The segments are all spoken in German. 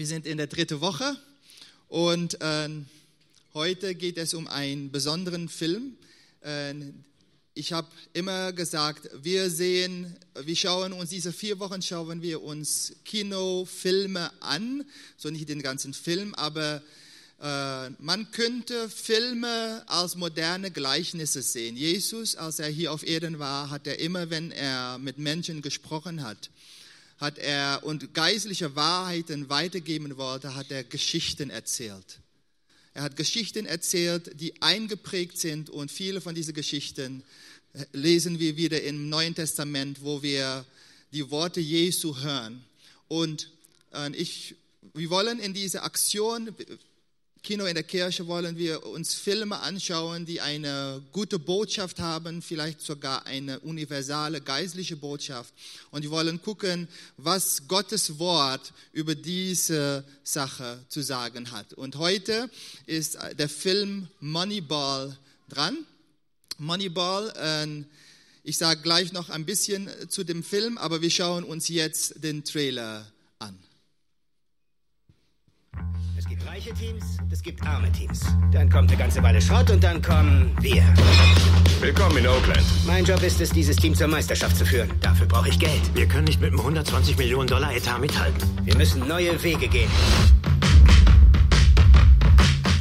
Wir sind in der dritten Woche und äh, heute geht es um einen besonderen Film. Äh, ich habe immer gesagt, wir sehen, wir schauen uns diese vier Wochen schauen wir uns Kinofilme an, so nicht den ganzen Film, aber äh, man könnte Filme als moderne Gleichnisse sehen. Jesus, als er hier auf Erden war, hat er immer, wenn er mit Menschen gesprochen hat, hat er und geistliche Wahrheiten weitergeben wollte, hat er Geschichten erzählt. Er hat Geschichten erzählt, die eingeprägt sind und viele von diesen Geschichten äh, lesen wir wieder im Neuen Testament, wo wir die Worte Jesu hören. Und äh, ich, wir wollen in dieser Aktion Kino in der Kirche wollen wir uns Filme anschauen, die eine gute Botschaft haben, vielleicht sogar eine universale geistliche Botschaft. Und wir wollen gucken, was Gottes Wort über diese Sache zu sagen hat. Und heute ist der Film Moneyball dran. Moneyball, äh, ich sage gleich noch ein bisschen zu dem Film, aber wir schauen uns jetzt den Trailer an. Reiche Teams es gibt arme Teams. Dann kommt eine ganze Weile Schrott und dann kommen wir. Willkommen in Oakland. Mein Job ist es, dieses Team zur Meisterschaft zu führen. Dafür brauche ich Geld. Wir können nicht mit einem 120 Millionen Dollar Etat mithalten. Wir müssen neue Wege gehen.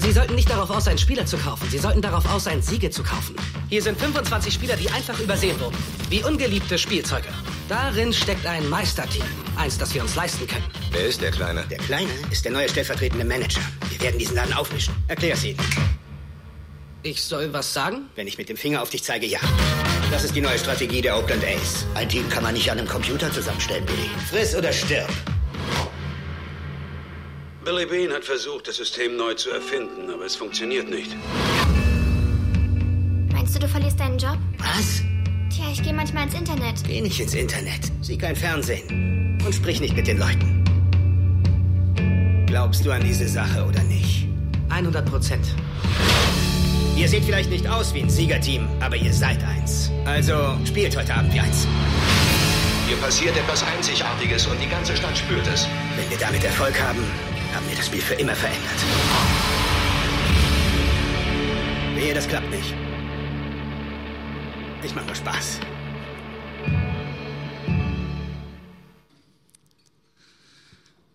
Sie sollten nicht darauf aus sein, Spieler zu kaufen. Sie sollten darauf aus sein, Siege zu kaufen. Hier sind 25 Spieler, die einfach übersehen wurden. Wie ungeliebte Spielzeuge. Darin steckt ein Meisterteam. Eins, das wir uns leisten können. Wer ist der Kleine? Der Kleine ist der neue stellvertretende Manager. Wir werden diesen Laden aufmischen. Erklär's ihnen. Ich soll was sagen? Wenn ich mit dem Finger auf dich zeige, ja. Das ist die neue Strategie der Oakland A's. Ein Team kann man nicht an einem Computer zusammenstellen, Billy. Friss oder stirb. Billy Bean hat versucht, das System neu zu erfinden, aber es funktioniert nicht. Meinst du, du verlierst deinen Job? Was? Tja, ich gehe manchmal ins Internet. Geh nicht ins Internet. Sieh kein Fernsehen. Und sprich nicht mit den Leuten. Glaubst du an diese Sache oder nicht? 100 Prozent. Ihr seht vielleicht nicht aus wie ein Siegerteam, aber ihr seid eins. Also spielt heute Abend wie eins. Hier passiert etwas Einzigartiges und die ganze Stadt spürt es. Wenn wir damit Erfolg haben, haben wir das Spiel für immer verändert. Wehe, das klappt nicht. Ich mach nur Spaß.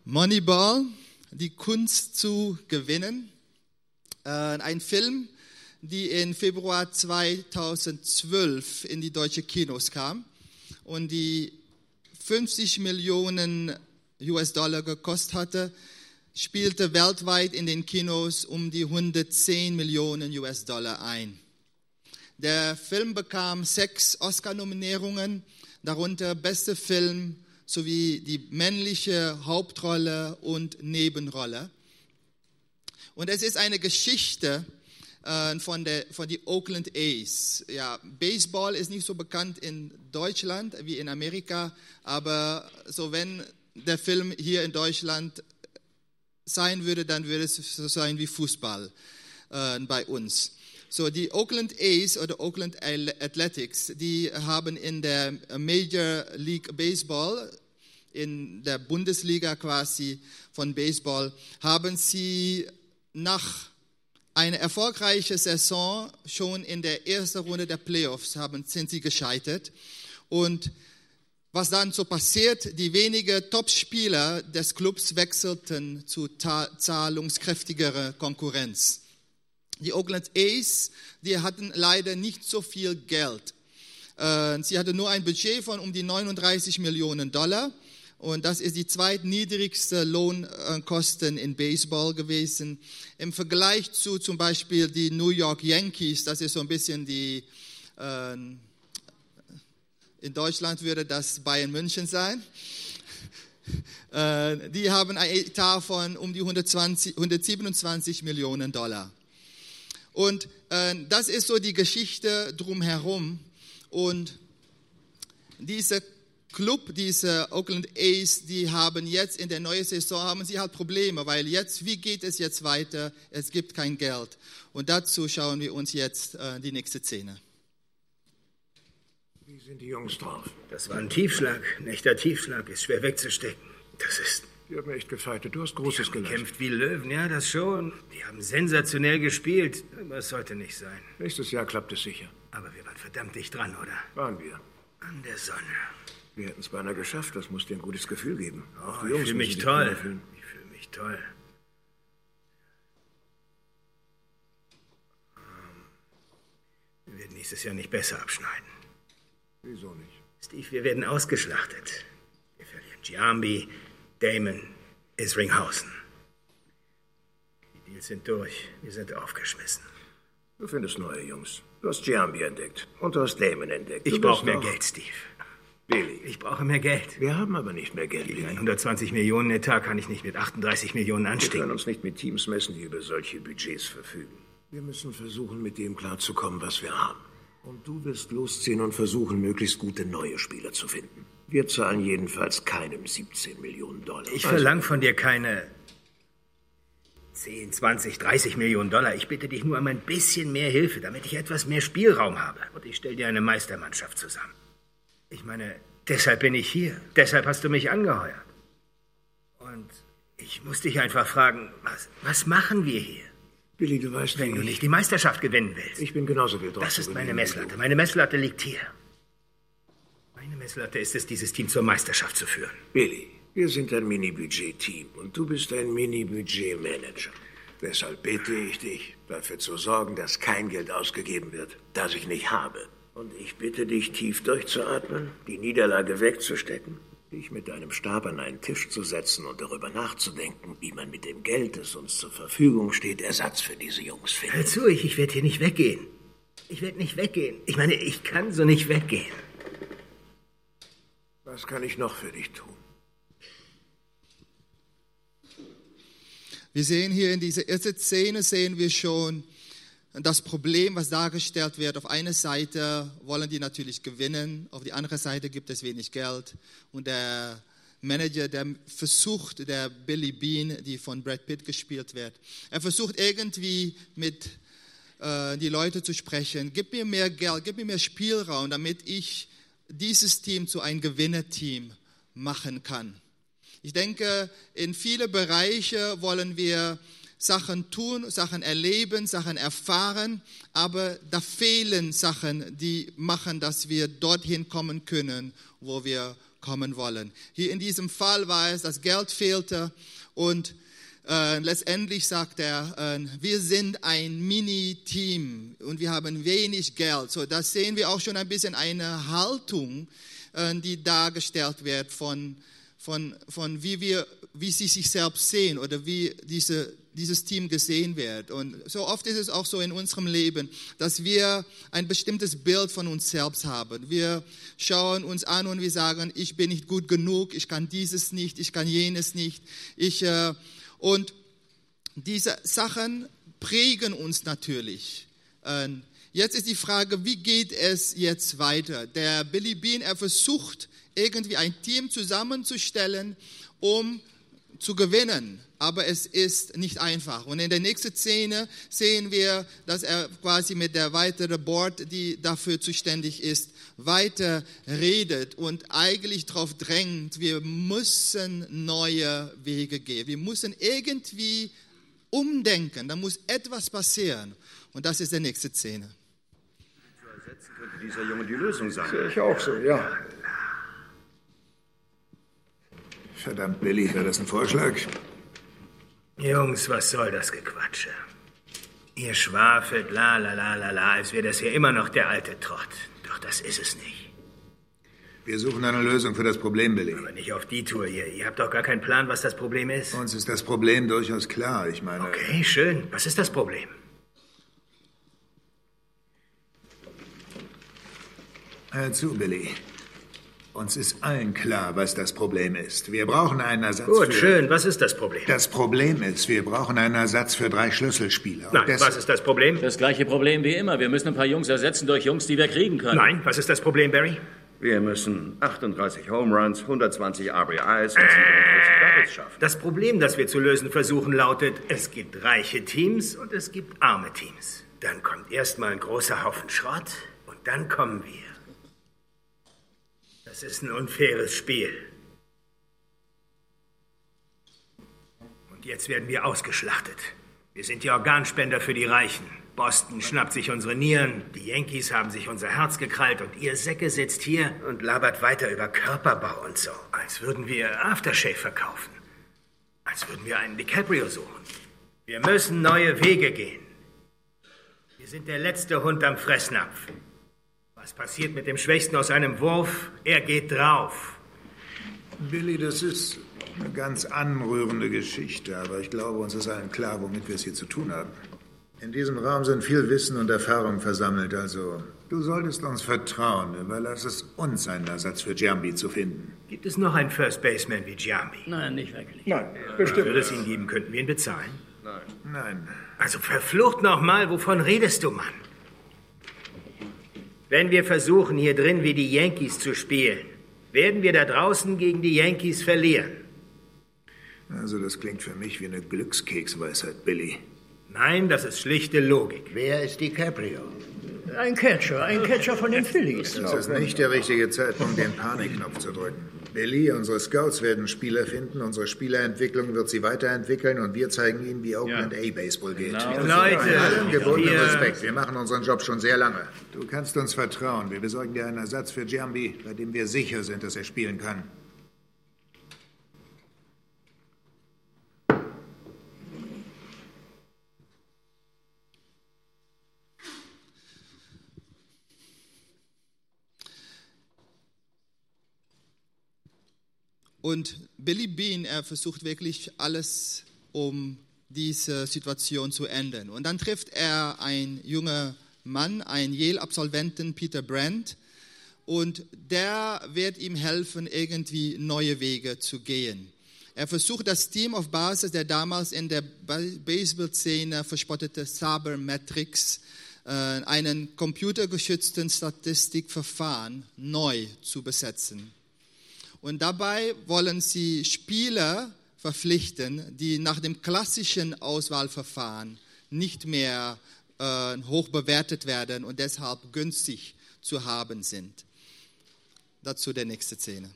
Moneyball, die Kunst zu gewinnen. Äh, ein Film, die im Februar 2012 in die deutsche Kinos kam und die 50 Millionen US-Dollar gekostet hatte, spielte weltweit in den Kinos um die 110 Millionen US-Dollar ein. Der Film bekam sechs Oscar-Nominierungen, darunter beste Film sowie die männliche Hauptrolle und Nebenrolle. Und es ist eine Geschichte äh, von der von die Oakland A's. Ja, Baseball ist nicht so bekannt in Deutschland wie in Amerika, aber so wenn der Film hier in Deutschland sein würde, dann würde es so sein wie Fußball äh, bei uns. So, die Oakland A's oder Oakland Athletics, die haben in der Major League Baseball, in der Bundesliga quasi von Baseball, haben sie nach einer erfolgreichen Saison schon in der ersten Runde der Playoffs haben, sind sie gescheitert. Und was dann so passiert, die wenigen Top-Spieler des Clubs wechselten zu zahlungskräftigerer Konkurrenz. Die Oakland A's, die hatten leider nicht so viel Geld. Äh, sie hatten nur ein Budget von um die 39 Millionen Dollar. Und das ist die zweitniedrigste Lohnkosten in Baseball gewesen. Im Vergleich zu zum Beispiel die New York Yankees, das ist so ein bisschen die, äh, in Deutschland würde das Bayern München sein. Äh, die haben ein Etat von um die 120, 127 Millionen Dollar. Und äh, das ist so die Geschichte drumherum. Und dieser Club, diese Oakland A's, die haben jetzt in der neuen Saison haben sie halt Probleme, weil jetzt, wie geht es jetzt weiter? Es gibt kein Geld. Und dazu schauen wir uns jetzt äh, die nächste Szene. Wie sind die Jungs drauf? Das war ein Tiefschlag. Ein echter Tiefschlag ist schwer wegzustecken. Das ist Die haben echt gefeitet. Du hast Großes geleistet. Kämpft wie Löwen, ja, das schon. Die haben sensationell gespielt. Aber es sollte nicht sein. Nächstes Jahr klappt es sicher. Aber wir waren verdammt dicht dran, oder? Waren wir. An der Sonne. Wir hätten es beinahe geschafft. Das muss dir ein gutes Gefühl geben. Oh, ich fühle mich toll. Ich fühle mich toll. Wir werden nächstes Jahr nicht besser abschneiden. Wieso nicht? Steve, wir werden ausgeschlachtet. Wir verlieren Giambi, Damon, Isringhausen. Die Deals sind durch. Wir sind aufgeschmissen. Du findest neue Jungs. Du hast Giambi entdeckt. Und du hast Damon entdeckt. Ich brauche mehr Geld, Steve. Billy. Ich brauche mehr Geld. Wir haben aber nicht mehr Geld. Gegen 120 Millionen Etat kann ich nicht mit 38 Millionen anstehen. Wir können uns nicht mit Teams messen, die über solche Budgets verfügen. Wir müssen versuchen, mit dem klarzukommen, was wir haben. Und du wirst losziehen und versuchen, möglichst gute neue Spieler zu finden. Wir zahlen jedenfalls keinem 17 Millionen Dollar. Ich also, verlange von dir keine 10, 20, 30 Millionen Dollar. Ich bitte dich nur um ein bisschen mehr Hilfe, damit ich etwas mehr Spielraum habe. Und ich stelle dir eine Meistermannschaft zusammen. Ich meine, deshalb bin ich hier. Deshalb hast du mich angeheuert. Und ich muss dich einfach fragen, was, was machen wir hier? Billy, du weißt, wenn du nicht die Meisterschaft gewinnen willst. Ich bin genauso wild drauf. Das ist meine Messlatte. Meine Messlatte liegt hier. Meine Messlatte ist es, dieses Team zur Meisterschaft zu führen. Billy, wir sind ein Mini-Budget-Team und du bist ein Mini-Budget-Manager. Deshalb bitte ich dich, dafür zu sorgen, dass kein Geld ausgegeben wird, das ich nicht habe. Und ich bitte dich, tief durchzuatmen, die Niederlage wegzustecken, dich mit deinem Stab an einen Tisch zu setzen und darüber nachzudenken, wie man mit dem Geld, das uns zur Verfügung steht, Ersatz für diese Jungs findet. Hör zu, ich, ich werde hier nicht weggehen. Ich werde nicht weggehen. Ich meine, ich kann so nicht weggehen. Was kann ich noch für dich tun? Wir sehen hier in dieser ersten Szene, sehen wir schon, das Problem, was dargestellt wird, auf einer Seite wollen die natürlich gewinnen, auf die andere Seite gibt es wenig Geld und der Manager, der versucht, der Billy Bean, die von Brad Pitt gespielt wird, er versucht irgendwie mit äh, die Leute zu sprechen, gib mir mehr Geld, gib mir mehr Spielraum, damit ich dieses Team zu einem Gewinnerteam machen kann. Ich denke, in viele Bereiche wollen wir Sachen tun, Sachen erleben, Sachen erfahren, aber da fehlen Sachen, die machen, dass wir dorthin kommen können, wo wir kommen wollen. Hier in diesem Fall war es, das Geld fehlte und äh, letztendlich sagt er, äh, wir sind ein Mini-Team und wir haben wenig Geld. So, da sehen wir auch schon ein bisschen eine Haltung, äh, die dargestellt wird von, von, von wie wir, wie sie sich selbst sehen oder wie diese dieses Team gesehen wird. Und so oft ist es auch so in unserem Leben, dass wir ein bestimmtes Bild von uns selbst haben. Wir schauen uns an und wir sagen, ich bin nicht gut genug, ich kann dieses nicht, ich kann jenes nicht. Ich, äh, und diese Sachen prägen uns natürlich. Äh, jetzt ist die Frage, wie geht es jetzt weiter? Der Billy Bean, er versucht irgendwie ein Team zusammenzustellen, um zu gewinnen aber es ist nicht einfach. Und in der nächsten Szene sehen wir, dass er quasi mit der weiteren Board, die dafür zuständig ist, weiter redet und eigentlich darauf drängt, wir müssen neue Wege gehen. Wir müssen irgendwie umdenken. Da muss etwas passieren. Und das ist die nächste Szene. Zu ersetzen könnte dieser Junge die Lösung sein. Sehe ich auch so, ja. Verdammt, Billy, wäre das ein Vorschlag? Jungs, was soll das Gequatsche? Ihr schwafelt la la la la la, als wäre das hier immer noch der alte Trott. Doch das ist es nicht. Wir suchen eine Lösung für das Problem, Billy. Aber nicht auf die Tour hier. Ihr habt doch gar keinen Plan, was das Problem ist. Uns ist das Problem durchaus klar. Ich meine. Okay, schön. Was ist das Problem? Hör zu, Billy. Uns ist allen klar, was das Problem ist. Wir brauchen einen Ersatz Gut, für... schön. Was ist das Problem? Das Problem ist, wir brauchen einen Ersatz für drei Schlüsselspieler. Nein, was ist das Problem? Das gleiche Problem wie immer. Wir müssen ein paar Jungs ersetzen durch Jungs, die wir kriegen können. Nein, was ist das Problem, Barry? Wir müssen 38 Home Runs, 120 RBIs und 47 Doubles schaffen. Das Problem, das wir zu lösen versuchen, lautet, es gibt reiche Teams und es gibt arme Teams. Dann kommt erstmal ein großer Haufen Schrott und dann kommen wir. Das ist ein unfaires Spiel. jetzt werden wir ausgeschlachtet. Wir sind die Organspender für die Reichen. Boston schnappt sich unsere Nieren, die Yankees haben sich unser Herz gekrallt und ihr Säcke sitzt hier und labert weiter über Körperbau und so. Als würden wir Aftershave verkaufen. Als würden wir einen DiCaprio suchen. Wir müssen neue Wege gehen. Wir sind der letzte Hund am Fressnapf. Was passiert mit dem Schwächsten aus einem Wurf? Er geht drauf. Billy, das ist eine ganz anrührende Geschichte, aber ich glaube, uns ist allen klar, womit wir es hier zu tun haben. In diesem Raum sind viel Wissen und Erfahrung versammelt, also du solltest uns vertrauen. Überlass es uns, einen Ersatz für Giambi zu finden. Gibt es noch einen First Baseman wie Giambi? Nein, nicht wirklich. Nein, bestimmt. Würde es ihn geben, könnten wir ihn bezahlen? Nein. Nein. Also verflucht nochmal, wovon redest du, Mann? Wenn wir versuchen, hier drin wie die Yankees zu spielen, werden wir da draußen gegen die Yankees verlieren. Also das klingt für mich wie eine Glückskeksweisheit, Billy. Nein, das ist schlichte Logik. Wer ist DiCaprio? Ein Catcher, ein Catcher von den Phillies. Das ist nicht der richtige Zeitpunkt, den Panikknopf zu drücken. Billy, unsere Scouts werden Spieler finden, unsere Spielerentwicklung wird sie weiterentwickeln und wir zeigen ihnen, wie Oakland A Baseball geht. Genau. Leute, Bei allem gebotenen Respekt, wir machen unseren Job schon sehr lange. Du kannst uns vertrauen. Wir besorgen dir einen Ersatz für Giambi, bei dem wir sicher sind, dass er spielen kann. Und Billy Bean, er versucht wirklich alles, um diese Situation zu ändern. Und dann trifft er einen jungen Mann, einen Yale-Absolventen, Peter Brandt, und der wird ihm helfen, irgendwie neue Wege zu gehen. Er versucht das Team auf Basis der damals in der Ba- Baseball-Szene verspottete Sabermetrics, äh, einen computergeschützten Statistikverfahren, neu zu besetzen. Und dabei wollen sie Spieler verpflichten, die nach dem klassischen Auswahlverfahren nicht mehr äh, hoch bewertet werden und deshalb günstig zu haben sind. Dazu der nächste Szene.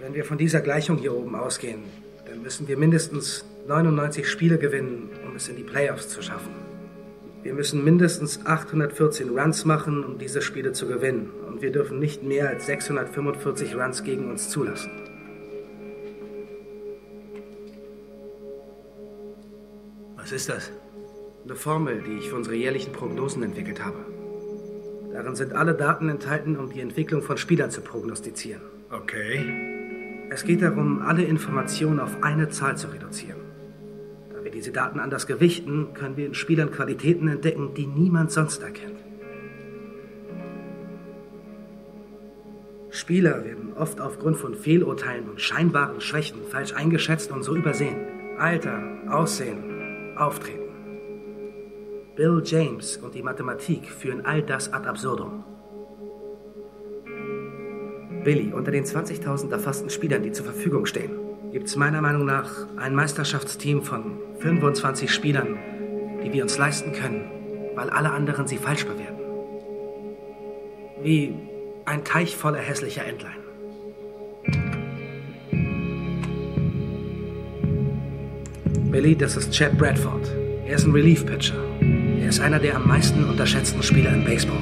Wenn wir von dieser Gleichung hier oben ausgehen, dann müssen wir mindestens 99 Spiele gewinnen, um es in die Playoffs zu schaffen. Wir müssen mindestens 814 Runs machen, um diese Spiele zu gewinnen. Und wir dürfen nicht mehr als 645 Runs gegen uns zulassen. Was ist das? Eine Formel, die ich für unsere jährlichen Prognosen entwickelt habe. Darin sind alle Daten enthalten, um die Entwicklung von Spielern zu prognostizieren. Okay. Es geht darum, alle Informationen auf eine Zahl zu reduzieren. Diese Daten anders gewichten, können wir in Spielern Qualitäten entdecken, die niemand sonst erkennt. Spieler werden oft aufgrund von Fehlurteilen und scheinbaren Schwächen falsch eingeschätzt und so übersehen. Alter, Aussehen, Auftreten. Bill James und die Mathematik führen all das ad absurdum. Billy, unter den 20.000 erfassten Spielern, die zur Verfügung stehen, gibt es meiner Meinung nach ein Meisterschaftsteam von 25 Spielern, die wir uns leisten können, weil alle anderen sie falsch bewerten. Wie ein Teich voller hässlicher Entlein. Billy, das ist Chad Bradford. Er ist ein Relief-Pitcher. Er ist einer der am meisten unterschätzten Spieler im Baseball.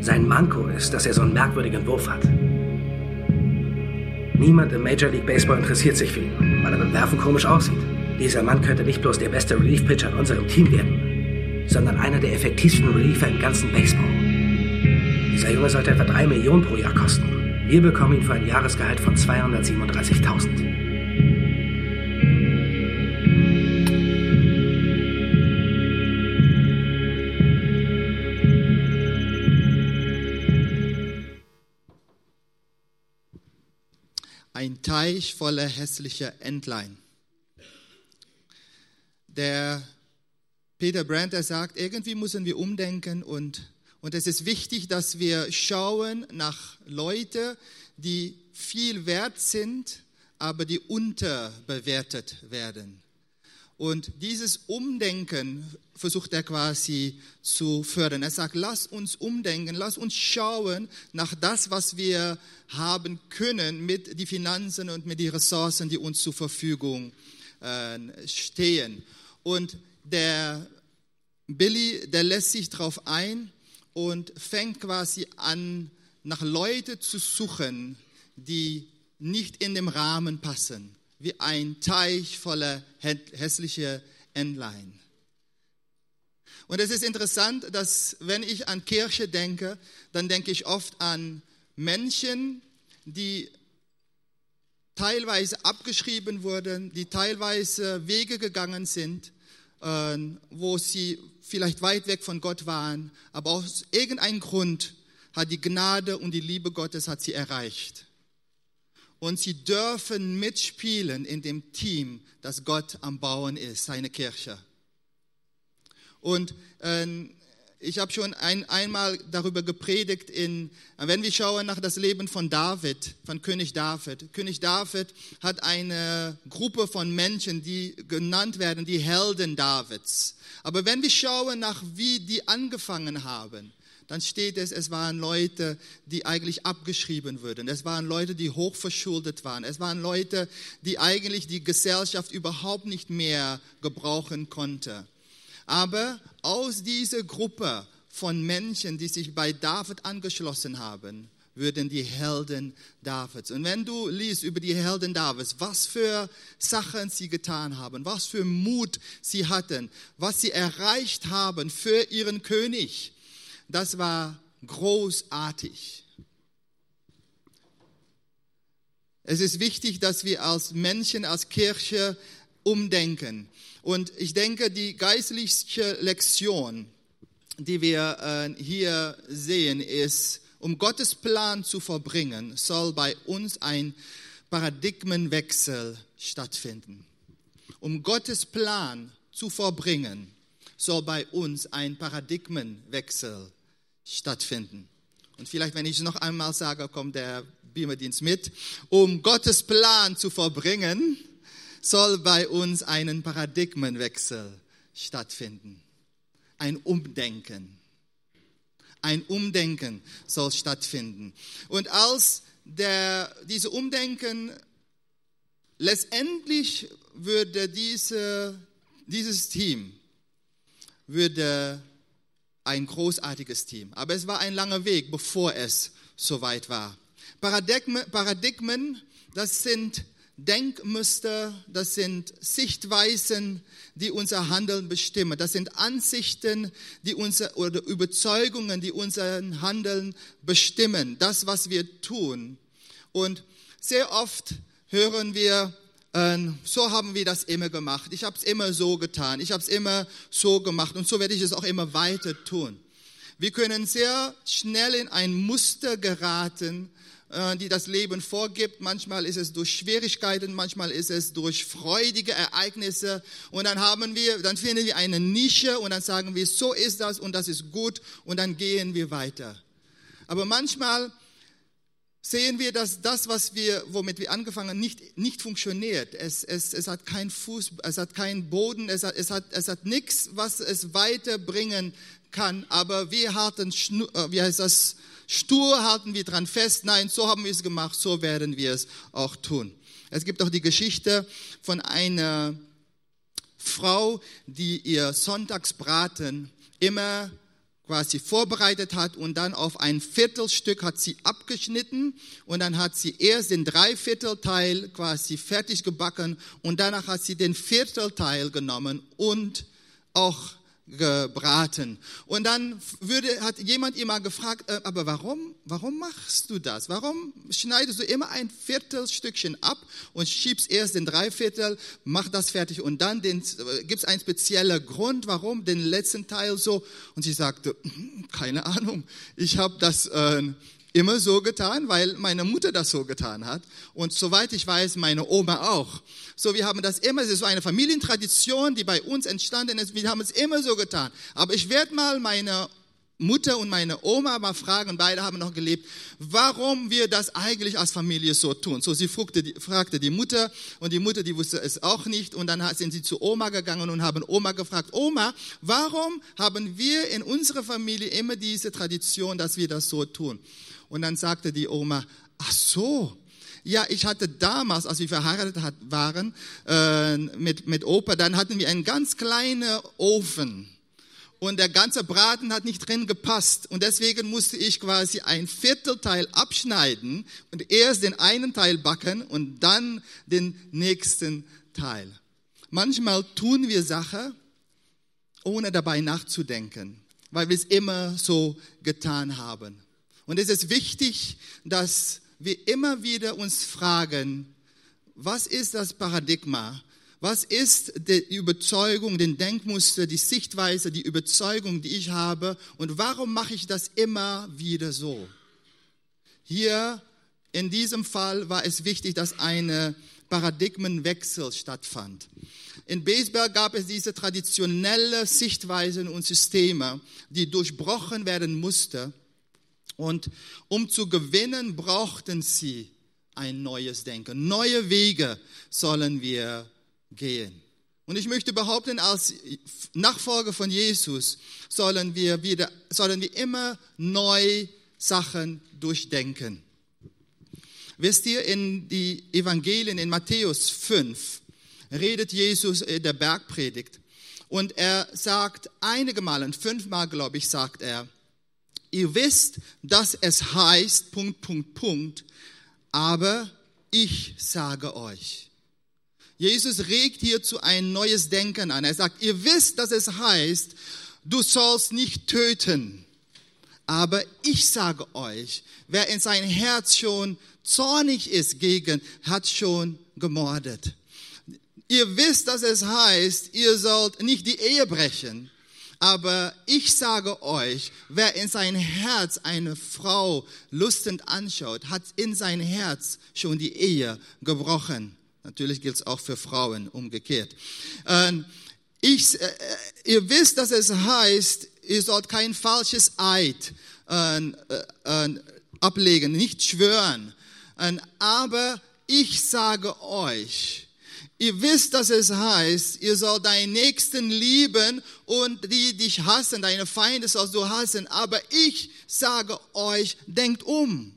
Sein Manko ist, dass er so einen merkwürdigen Wurf hat. Niemand im Major League Baseball interessiert sich für ihn, weil er beim Werfen komisch aussieht. Dieser Mann könnte nicht bloß der beste Relief-Pitcher in unserem Team werden, sondern einer der effektivsten Reliefer im ganzen Baseball. Dieser Junge sollte etwa drei Millionen pro Jahr kosten. Wir bekommen ihn für ein Jahresgehalt von 237.000. Ein Teich voller hässlicher Entlein. Der Peter Brandt, der sagt, irgendwie müssen wir umdenken und, und es ist wichtig, dass wir schauen nach Leuten, die viel wert sind, aber die unterbewertet werden. Und dieses Umdenken versucht er quasi zu fördern. Er sagt, lass uns umdenken, lass uns schauen nach das, was wir haben können mit den Finanzen und mit den Ressourcen, die uns zur Verfügung äh, stehen. Und der Billy, der lässt sich darauf ein und fängt quasi an, nach Leute zu suchen, die nicht in den Rahmen passen, wie ein Teich voller hässlicher Entlein. Und es ist interessant, dass wenn ich an Kirche denke, dann denke ich oft an Menschen, die teilweise abgeschrieben wurden, die teilweise Wege gegangen sind, äh, wo sie vielleicht weit weg von Gott waren, aber aus irgendeinem Grund hat die Gnade und die Liebe Gottes hat sie erreicht. Und sie dürfen mitspielen in dem Team, das Gott am Bauen ist, seine Kirche. Und äh, ich habe schon ein, einmal darüber gepredigt, in, wenn wir schauen nach das Leben von David, von König David. König David hat eine Gruppe von Menschen, die genannt werden, die Helden Davids. Aber wenn wir schauen nach, wie die angefangen haben, dann steht es, es waren Leute, die eigentlich abgeschrieben wurden. Es waren Leute, die hochverschuldet waren. Es waren Leute, die eigentlich die Gesellschaft überhaupt nicht mehr gebrauchen konnte. Aber aus dieser Gruppe von Menschen, die sich bei David angeschlossen haben, würden die Helden Davids. Und wenn du liest über die Helden Davids, was für Sachen sie getan haben, was für Mut sie hatten, was sie erreicht haben für ihren König, das war großartig. Es ist wichtig, dass wir als Menschen, als Kirche umdenken. Und ich denke, die geistliche Lektion, die wir äh, hier sehen, ist, um Gottes Plan zu verbringen, soll bei uns ein Paradigmenwechsel stattfinden. Um Gottes Plan zu verbringen, soll bei uns ein Paradigmenwechsel stattfinden. Und vielleicht, wenn ich es noch einmal sage, kommt der Beamerdienst mit. Um Gottes Plan zu verbringen, soll bei uns ein Paradigmenwechsel stattfinden. Ein Umdenken. Ein Umdenken soll stattfinden. Und als der, diese Umdenken letztendlich würde diese, dieses Team würde ein großartiges Team. Aber es war ein langer Weg, bevor es soweit war. Paradigmen, Paradigmen das sind Denkmuster, das sind Sichtweisen, die unser Handeln bestimmen. Das sind Ansichten, die unser, oder Überzeugungen, die unseren Handeln bestimmen. Das, was wir tun. Und sehr oft hören wir, so haben wir das immer gemacht. Ich habe es immer so getan. Ich habe es immer so gemacht. Und so werde ich es auch immer weiter tun. Wir können sehr schnell in ein Muster geraten, äh, die das Leben vorgibt. Manchmal ist es durch Schwierigkeiten, manchmal ist es durch freudige Ereignisse. Und dann haben wir, dann finden wir eine Nische und dann sagen wir, so ist das und das ist gut und dann gehen wir weiter. Aber manchmal sehen wir, dass das, was wir, womit wir angefangen haben, nicht, nicht funktioniert. Es, es, es hat keinen Fuß, es hat keinen Boden, es hat, es hat, es hat nichts, was es weiterbringen kann. Aber wir hatten, äh, wie heißt das, Stur halten wir dran fest. Nein, so haben wir es gemacht, so werden wir es auch tun. Es gibt auch die Geschichte von einer Frau, die ihr Sonntagsbraten immer quasi vorbereitet hat und dann auf ein Viertelstück hat sie abgeschnitten und dann hat sie erst den Dreiviertelteil quasi fertig gebacken und danach hat sie den Viertelteil genommen und auch gebraten. Und dann würde, hat jemand immer gefragt, äh, aber warum, warum machst du das? Warum schneidest du immer ein Viertelstückchen ab und schiebst erst den Dreiviertel, mach das fertig und dann äh, gibt es einen speziellen Grund, warum den letzten Teil so? Und sie sagte, keine Ahnung, ich habe das äh, immer so getan, weil meine Mutter das so getan hat. Und soweit ich weiß, meine Oma auch. So, wir haben das immer, es ist so eine Familientradition, die bei uns entstanden ist. Wir haben es immer so getan. Aber ich werde mal meine Mutter und meine Oma mal fragen, beide haben noch gelebt, warum wir das eigentlich als Familie so tun. So, sie fragte die, fragte die Mutter und die Mutter, die wusste es auch nicht und dann sind sie zu Oma gegangen und haben Oma gefragt, Oma, warum haben wir in unserer Familie immer diese Tradition, dass wir das so tun? Und dann sagte die Oma, ach so, ja, ich hatte damals, als wir verheiratet waren äh, mit, mit Opa, dann hatten wir einen ganz kleinen Ofen und der ganze Braten hat nicht drin gepasst und deswegen musste ich quasi ein Viertelteil abschneiden und erst den einen Teil backen und dann den nächsten Teil. Manchmal tun wir Sachen, ohne dabei nachzudenken, weil wir es immer so getan haben. Und es ist wichtig, dass wir immer wieder uns fragen, was ist das Paradigma, was ist die Überzeugung, den Denkmuster, die Sichtweise, die Überzeugung, die ich habe und warum mache ich das immer wieder so? Hier in diesem Fall war es wichtig, dass eine Paradigmenwechsel stattfand. In Baseball gab es diese traditionelle Sichtweisen und Systeme, die durchbrochen werden mussten. Und um zu gewinnen, brauchten sie ein neues Denken. Neue Wege sollen wir gehen. Und ich möchte behaupten, als Nachfolger von Jesus sollen wir wieder, sollen wir immer neu Sachen durchdenken. Wisst ihr, in die Evangelien in Matthäus 5 redet Jesus in der Bergpredigt und er sagt einige Male, fünfmal glaube ich, sagt er, ihr wisst, dass es heißt, Punkt, Punkt, Punkt, aber ich sage euch. Jesus regt hierzu ein neues Denken an. Er sagt, ihr wisst, dass es heißt, du sollst nicht töten. Aber ich sage euch, wer in sein Herz schon zornig ist gegen, hat schon gemordet. Ihr wisst, dass es heißt, ihr sollt nicht die Ehe brechen. Aber ich sage euch, wer in sein Herz eine Frau lustend anschaut, hat in sein Herz schon die Ehe gebrochen. Natürlich gilt es auch für Frauen umgekehrt. Ähm, ich, äh, ihr wisst, dass es heißt, ihr sollt kein falsches Eid äh, äh, ablegen, nicht schwören. aber ich sage euch, ihr wisst, dass es heißt, ihr sollt deinen Nächsten lieben und die dich hassen, deine Feinde sollst du hassen. Aber ich sage euch, denkt um.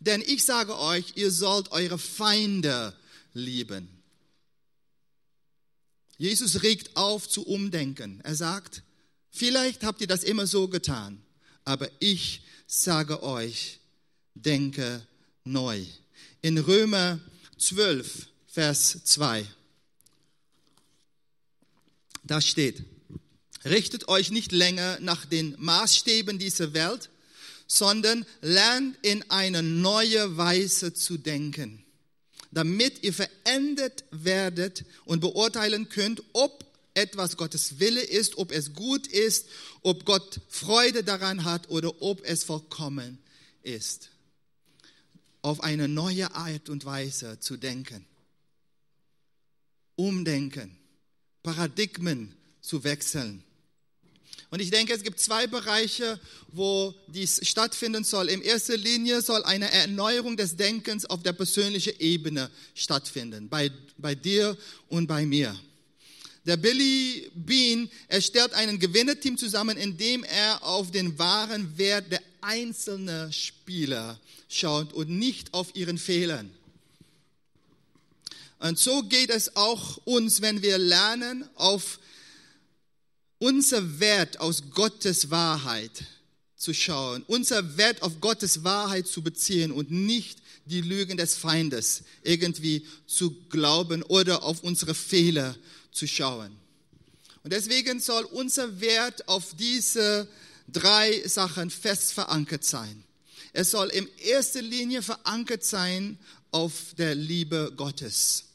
Denn ich sage euch, ihr sollt eure Feinde lieben. Jesus regt auf zu umdenken. Er sagt, vielleicht habt ihr das immer so getan, aber ich sage euch, denke neu. In Römer 12, Vers 2, da steht, richtet euch nicht länger nach den Maßstäben dieser Welt, sondern lernt in eine neue Weise zu denken damit ihr verändert werdet und beurteilen könnt, ob etwas Gottes Wille ist, ob es gut ist, ob Gott Freude daran hat oder ob es vollkommen ist. Auf eine neue Art und Weise zu denken. Umdenken. Paradigmen zu wechseln. Und ich denke, es gibt zwei Bereiche, wo dies stattfinden soll. In erster Linie soll eine Erneuerung des Denkens auf der persönlichen Ebene stattfinden, bei, bei dir und bei mir. Der Billy Bean erstellt ein Gewinnerteam zusammen, indem er auf den wahren Wert der einzelnen Spieler schaut und nicht auf ihren Fehlern. Und so geht es auch uns, wenn wir lernen, auf unser Wert aus Gottes Wahrheit zu schauen, unser Wert auf Gottes Wahrheit zu beziehen und nicht die Lügen des Feindes irgendwie zu glauben oder auf unsere Fehler zu schauen. Und deswegen soll unser Wert auf diese drei Sachen fest verankert sein. Es soll in erster Linie verankert sein auf der Liebe Gottes.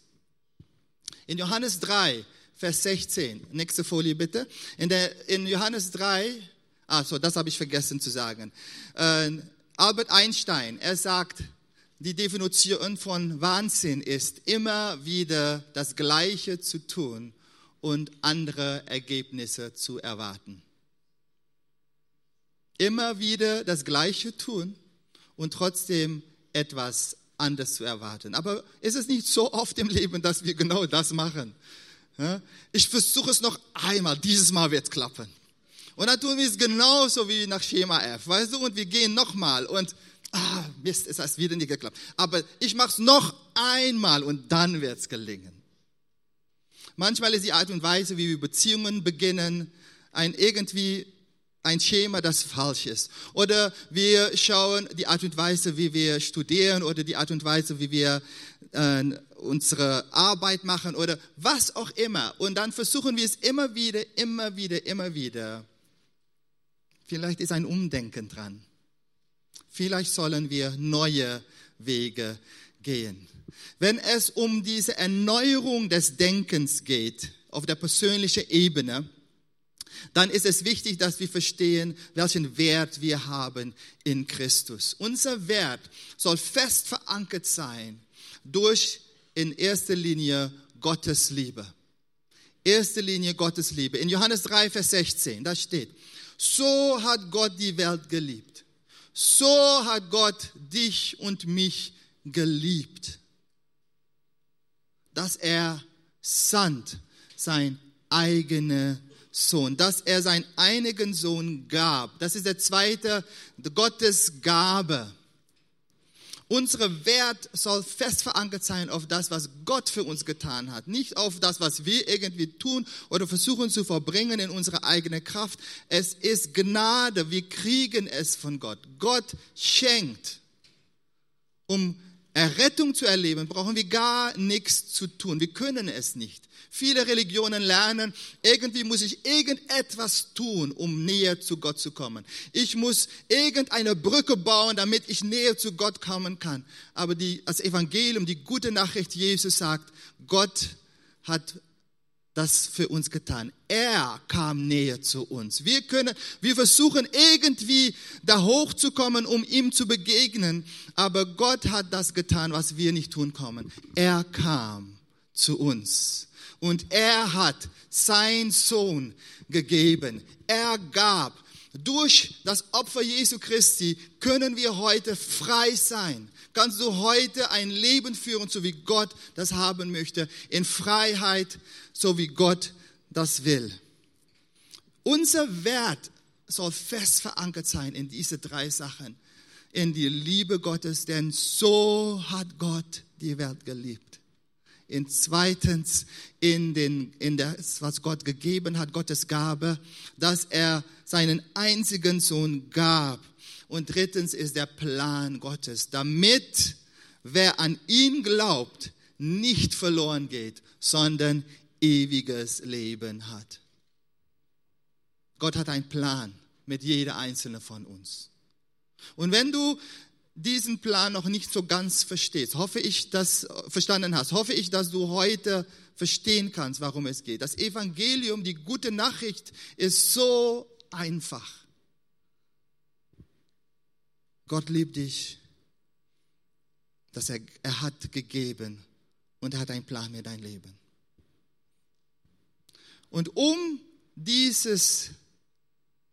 In Johannes 3, Vers 16. Nächste Folie bitte. In, der, in Johannes 3, ah, so, das habe ich vergessen zu sagen. Äh, Albert Einstein, er sagt, die Definition von Wahnsinn ist, immer wieder das Gleiche zu tun und andere Ergebnisse zu erwarten. immer wieder das Gleiche tun und trotzdem etwas anders zu erwarten. Aber ist es nicht so oft im Leben, dass wir genau das machen? Ich versuche es noch einmal, dieses Mal wird es klappen. Und dann tun wir es genauso wie nach Schema F, weißt du? Und wir gehen nochmal und ah, Mist, es hat wieder nicht geklappt. Aber ich mache es noch einmal und dann wird es gelingen. Manchmal ist die Art und Weise, wie wir Beziehungen beginnen, ein irgendwie ein Schema, das falsch ist. Oder wir schauen die Art und Weise, wie wir studieren oder die Art und Weise, wie wir äh, unsere Arbeit machen oder was auch immer. Und dann versuchen wir es immer wieder, immer wieder, immer wieder. Vielleicht ist ein Umdenken dran. Vielleicht sollen wir neue Wege gehen. Wenn es um diese Erneuerung des Denkens geht, auf der persönlichen Ebene, dann ist es wichtig, dass wir verstehen, welchen Wert wir haben in Christus. Unser Wert soll fest verankert sein durch in erster Linie Gottes Liebe. Erste Linie Gottes Liebe. In Johannes 3, Vers 16, da steht, so hat Gott die Welt geliebt. So hat Gott dich und mich geliebt, dass er sandt sein eigener Sohn, dass er seinen einigen Sohn gab. Das ist der zweite Gottes Gabe. Unsere Wert soll fest verankert sein auf das, was Gott für uns getan hat. Nicht auf das, was wir irgendwie tun oder versuchen zu verbringen in unserer eigenen Kraft. Es ist Gnade. Wir kriegen es von Gott. Gott schenkt. Um Errettung zu erleben, brauchen wir gar nichts zu tun. Wir können es nicht. Viele Religionen lernen, irgendwie muss ich irgendetwas tun, um näher zu Gott zu kommen. Ich muss irgendeine Brücke bauen, damit ich näher zu Gott kommen kann. Aber die, das Evangelium, die gute Nachricht Jesus sagt, Gott hat das für uns getan. Er kam näher zu uns. Wir können, wir versuchen irgendwie da hochzukommen, um ihm zu begegnen. Aber Gott hat das getan, was wir nicht tun kommen. Er kam zu uns und er hat sein Sohn gegeben. Er gab. Durch das Opfer Jesu Christi können wir heute frei sein. Kannst du heute ein Leben führen, so wie Gott das haben möchte, in Freiheit, so wie Gott das will. Unser Wert soll fest verankert sein in diese drei Sachen. In die Liebe Gottes, denn so hat Gott die Welt geliebt in zweitens in, den, in das, was Gott gegeben hat, Gottes Gabe, dass er seinen einzigen Sohn gab. Und drittens ist der Plan Gottes, damit wer an ihn glaubt, nicht verloren geht, sondern ewiges Leben hat. Gott hat einen Plan mit jeder einzelne von uns. Und wenn du diesen Plan noch nicht so ganz verstehst, hoffe ich, dass verstanden hast, hoffe ich, dass du heute verstehen kannst, warum es geht. Das Evangelium, die gute Nachricht ist so einfach. Gott liebt dich, dass er, er hat gegeben und er hat einen Plan mit dein Leben. Und um dieses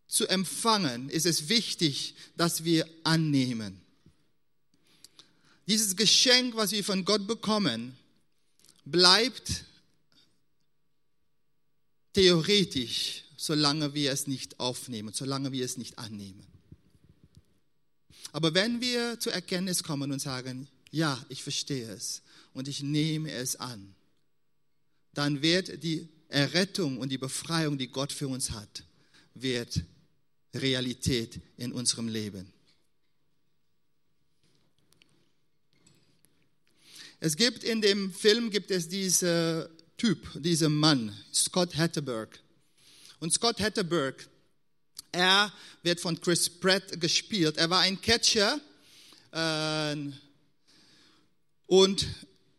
zu empfangen, ist es wichtig, dass wir annehmen. Dieses Geschenk, was wir von Gott bekommen, bleibt theoretisch, solange wir es nicht aufnehmen, solange wir es nicht annehmen. Aber wenn wir zur Erkenntnis kommen und sagen, ja, ich verstehe es und ich nehme es an, dann wird die Errettung und die Befreiung, die Gott für uns hat, wird Realität in unserem Leben. Es gibt in dem Film gibt es diesen Typ, diesen Mann, Scott Hatterberg. Und Scott Hatterberg, er wird von Chris Pratt gespielt. Er war ein Catcher äh, und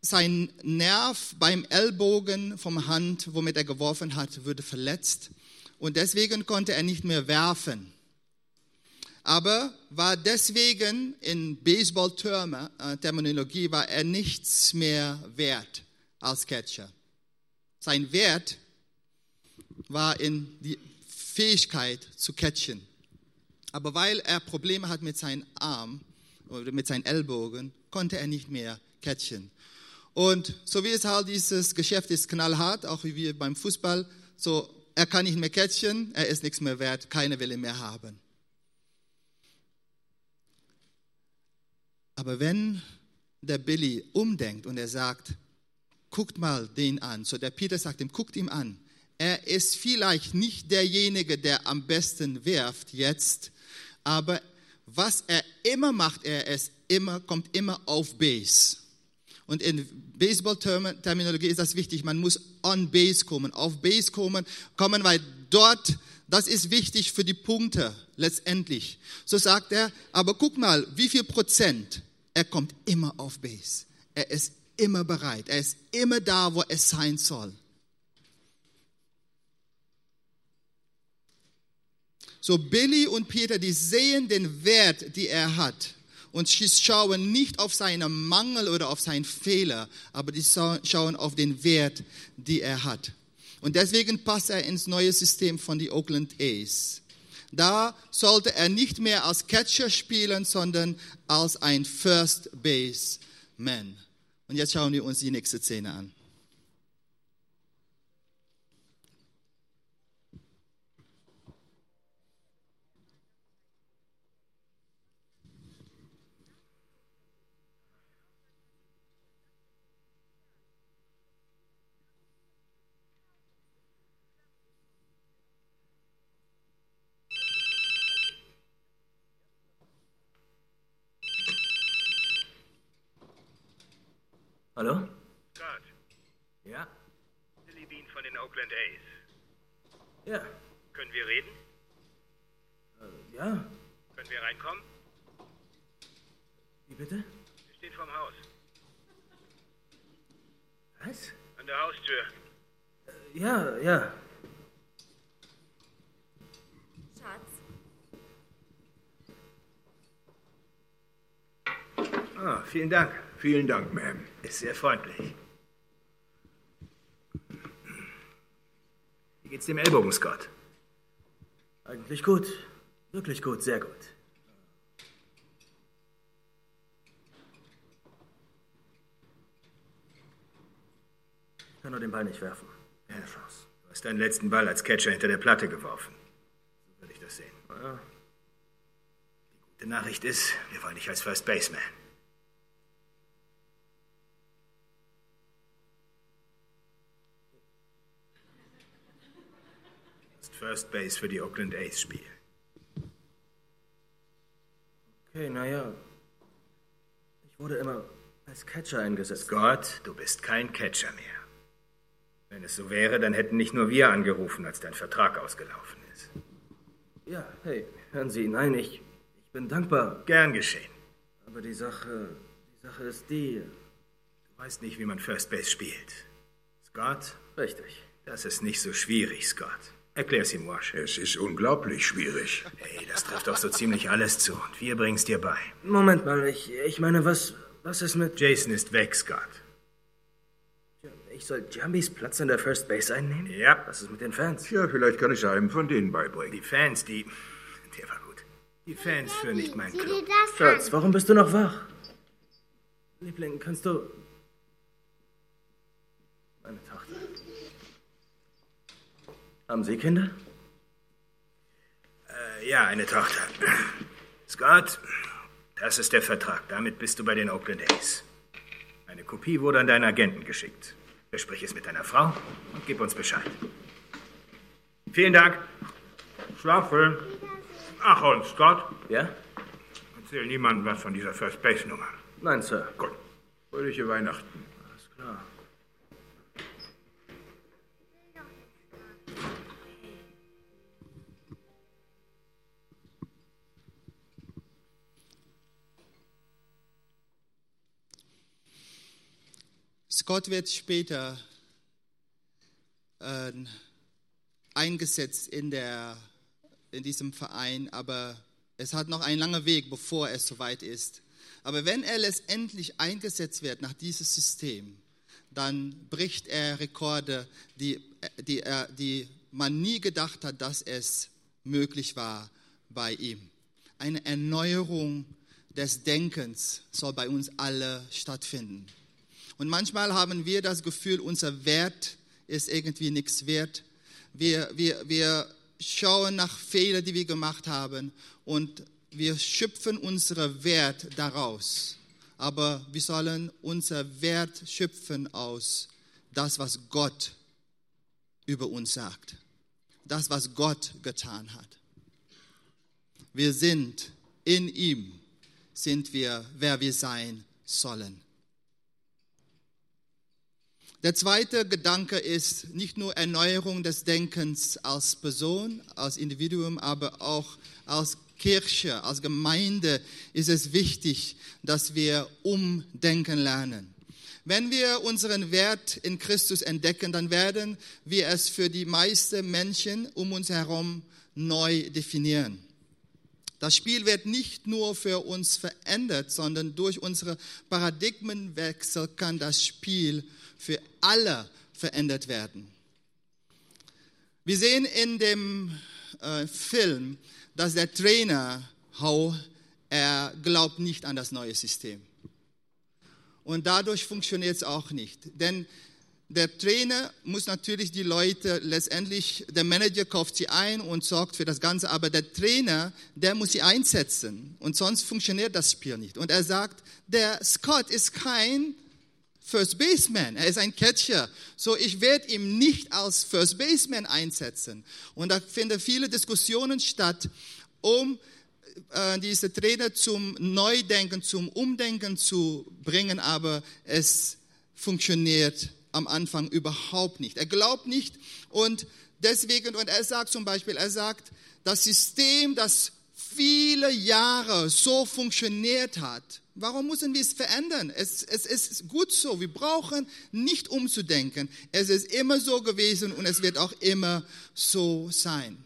sein Nerv beim Ellbogen vom Hand, womit er geworfen hat, wurde verletzt und deswegen konnte er nicht mehr werfen aber war deswegen in Baseball-Terminologie war er nichts mehr wert als Catcher. Sein Wert war in die Fähigkeit zu catchen. Aber weil er Probleme hat mit seinem Arm oder mit seinen Ellbogen, konnte er nicht mehr catchen. Und so wie es halt dieses Geschäft ist knallhart, auch wie wir beim Fußball, so er kann nicht mehr catchen, er ist nichts mehr wert, keine will ihn mehr haben. Aber wenn der Billy umdenkt und er sagt, guckt mal den an, so der Peter sagt ihm, guckt ihm an. Er ist vielleicht nicht derjenige, der am besten wirft jetzt, aber was er immer macht, er ist immer, kommt immer auf Base. Und in Baseball-Terminologie ist das wichtig. Man muss on Base kommen, auf Base kommen, kommen, weil dort, das ist wichtig für die Punkte letztendlich. So sagt er, aber guck mal, wie viel Prozent? Er kommt immer auf Base. Er ist immer bereit. Er ist immer da, wo es sein soll. So Billy und Peter, die sehen den Wert, die er hat. Und sie schauen nicht auf seinen Mangel oder auf seinen Fehler, aber die schauen auf den Wert, die er hat. Und deswegen passt er ins neue System von die Oakland A's. Da sollte er nicht mehr als Catcher spielen, sondern als ein First Baseman. Und jetzt schauen wir uns die nächste Szene an. Hallo? Scott. Ja? Billy Bean von den Oakland A's. Ja. Können wir reden? Äh, ja. Können wir reinkommen? Wie bitte? Wir stehen vorm Haus. Was? An der Haustür. Äh, ja, ja. Schatz. Ah, vielen Dank. Vielen Dank, Ma'am. Ist sehr freundlich. Wie geht's dem Ellbogen, Scott? Eigentlich gut. Wirklich gut, sehr gut. Ich kann nur den Ball nicht werfen. Keine Chance. Du hast deinen letzten Ball als Catcher hinter der Platte geworfen. So würde ich das sehen. Ja. Die gute Nachricht ist, wir wollen dich als First Baseman. First Base für die Oakland A's spielen. Okay, naja. Ich wurde immer als Catcher eingesetzt. Scott, du bist kein Catcher mehr. Wenn es so wäre, dann hätten nicht nur wir angerufen, als dein Vertrag ausgelaufen ist. Ja, hey, hören Sie, nein, ich, ich bin dankbar. Gern geschehen. Aber die Sache, die Sache ist die. Du weißt nicht, wie man First Base spielt. Scott? Richtig. Das ist nicht so schwierig, Scott. Erklär's ihm, Wash. Es ist unglaublich schwierig. Hey, das trifft doch so ziemlich alles zu. Und wir bringen's dir bei. Moment mal, ich, ich meine, was, was ist mit... Jason ist weg, Scott. Ich soll Jumbys Platz an der First Base einnehmen? Ja. Was ist mit den Fans? Ja, vielleicht kann ich einem von denen beibringen. Die Fans, die... Der war gut. Die Fans führen nicht meinen Club. Schatz, warum bist du noch wach? Liebling, kannst du... Meine Tochter. Haben Sie Kinder? Äh, ja, eine Tochter. Scott, das ist der Vertrag. Damit bist du bei den Oakland A's. Eine Kopie wurde an deinen Agenten geschickt. Besprich es mit deiner Frau und gib uns Bescheid. Vielen Dank. Schlaf schön. Ach und Scott? Ja? Erzähl niemandem was von dieser First Base Nummer. Nein, Sir. Gut. Fröhliche Weihnachten. Scott wird später äh, eingesetzt in, der, in diesem Verein, aber es hat noch einen langen Weg, bevor es soweit ist. Aber wenn er letztendlich eingesetzt wird nach diesem System, dann bricht er Rekorde, die, die, die man nie gedacht hat, dass es möglich war bei ihm. eine Erneuerung des Denkens soll bei uns alle stattfinden. Und manchmal haben wir das Gefühl, unser Wert ist irgendwie nichts wert. Wir, wir, wir schauen nach Fehlern, die wir gemacht haben und wir schöpfen unseren Wert daraus. Aber wir sollen unser Wert schöpfen aus das, was Gott über uns sagt. Das, was Gott getan hat. Wir sind in ihm, sind wir, wer wir sein sollen. Der zweite Gedanke ist nicht nur Erneuerung des Denkens als Person, als Individuum, aber auch als Kirche, als Gemeinde ist es wichtig, dass wir umdenken lernen. Wenn wir unseren Wert in Christus entdecken, dann werden wir es für die meisten Menschen um uns herum neu definieren. Das Spiel wird nicht nur für uns verändert, sondern durch unsere Paradigmenwechsel kann das Spiel für alle verändert werden. Wir sehen in dem äh, Film, dass der Trainer Hau, er glaubt nicht an das neue System. Und dadurch funktioniert es auch nicht. Denn der Trainer muss natürlich die Leute letztendlich, der Manager kauft sie ein und sorgt für das Ganze, aber der Trainer, der muss sie einsetzen und sonst funktioniert das Spiel nicht. Und er sagt, der Scott ist kein First Baseman. Er ist ein Catcher. So, ich werde ihn nicht als First Baseman einsetzen. Und da finden viele Diskussionen statt, um äh, diese Trainer zum Neudenken, zum Umdenken zu bringen, aber es funktioniert am Anfang überhaupt nicht. Er glaubt nicht und deswegen, und er sagt zum Beispiel, er sagt, das System, das viele Jahre so funktioniert hat, Warum müssen wir es verändern? Es, es, ist gut so. Wir brauchen nicht umzudenken. Es ist immer so gewesen und es wird auch immer so sein.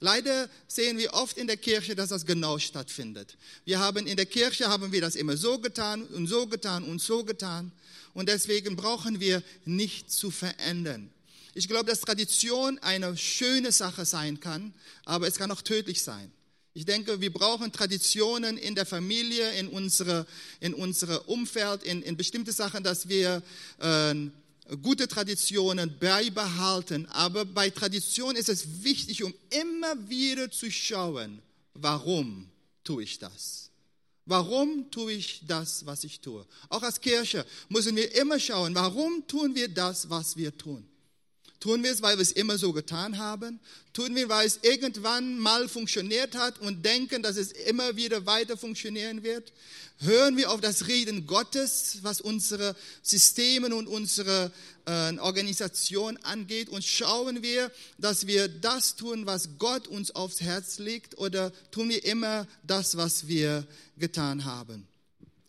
Leider sehen wir oft in der Kirche, dass das genau stattfindet. Wir haben in der Kirche haben wir das immer so getan und so getan und so getan und deswegen brauchen wir nicht zu verändern. Ich glaube, dass Tradition eine schöne Sache sein kann, aber es kann auch tödlich sein. Ich denke, wir brauchen Traditionen in der Familie, in unsere, in unsere Umfeld, in, in bestimmte Sachen, dass wir äh, gute Traditionen beibehalten. Aber bei Tradition ist es wichtig, um immer wieder zu schauen, warum tue ich das? Warum tue ich das, was ich tue? Auch als Kirche müssen wir immer schauen, warum tun wir das, was wir tun? Tun wir es, weil wir es immer so getan haben? Tun wir, weil es irgendwann mal funktioniert hat und denken, dass es immer wieder weiter funktionieren wird? Hören wir auf das Reden Gottes, was unsere Systeme und unsere äh, Organisation angeht? Und schauen wir, dass wir das tun, was Gott uns aufs Herz legt? Oder tun wir immer das, was wir getan haben?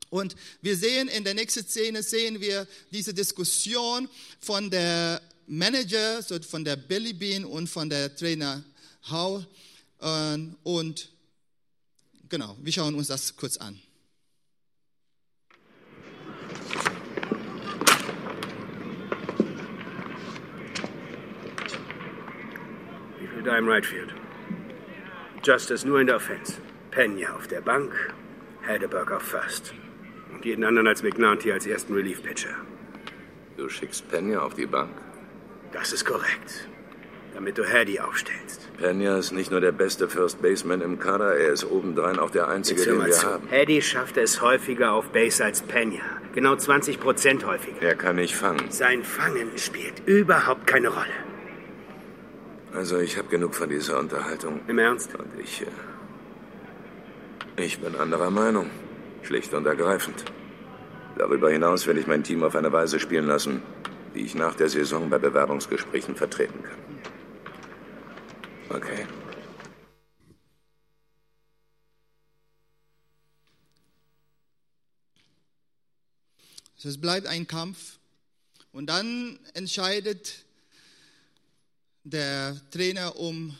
Und wir sehen in der nächsten Szene, sehen wir diese Diskussion von der Manager, so von der Billy Bean und von der Trainer Howe. Und genau, wir schauen uns das kurz an. Wie viel da im Right Field? Justice nur in der Offense. Pena auf der Bank, Heidelberg auf First. Und jeden anderen als McNanty als ersten Relief-Pitcher. Du schickst Pena auf die Bank? Das ist korrekt. Damit du Hardy aufstellst. Pena ist nicht nur der beste First Baseman im Kader, er ist obendrein auch der einzige, den wir zu. haben. Hardy schafft es häufiger auf Base als Pena. Genau 20 Prozent häufiger. Er kann nicht fangen. Sein Fangen spielt überhaupt keine Rolle. Also ich habe genug von dieser Unterhaltung. Im Ernst? Und ich. Äh, ich bin anderer Meinung. Schlicht und ergreifend. Darüber hinaus will ich mein Team auf eine Weise spielen lassen, die ich nach der Saison bei Bewerbungsgesprächen vertreten kann. Okay. Es bleibt ein Kampf. Und dann entscheidet der Trainer um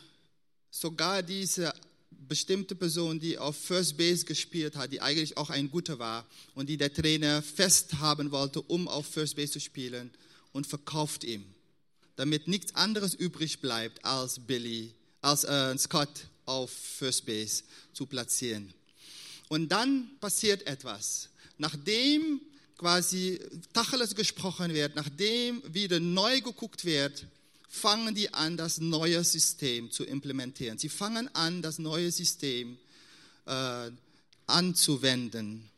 sogar diese bestimmte Person, die auf First Base gespielt hat, die eigentlich auch ein guter war und die der Trainer fest haben wollte, um auf First Base zu spielen, und verkauft ihm, damit nichts anderes übrig bleibt als Billy, als äh, Scott auf First Base zu platzieren. Und dann passiert etwas. Nachdem quasi Tacheles gesprochen wird, nachdem wieder neu geguckt wird, fangen die an, das neue System zu implementieren. Sie fangen an, das neue System äh, anzuwenden.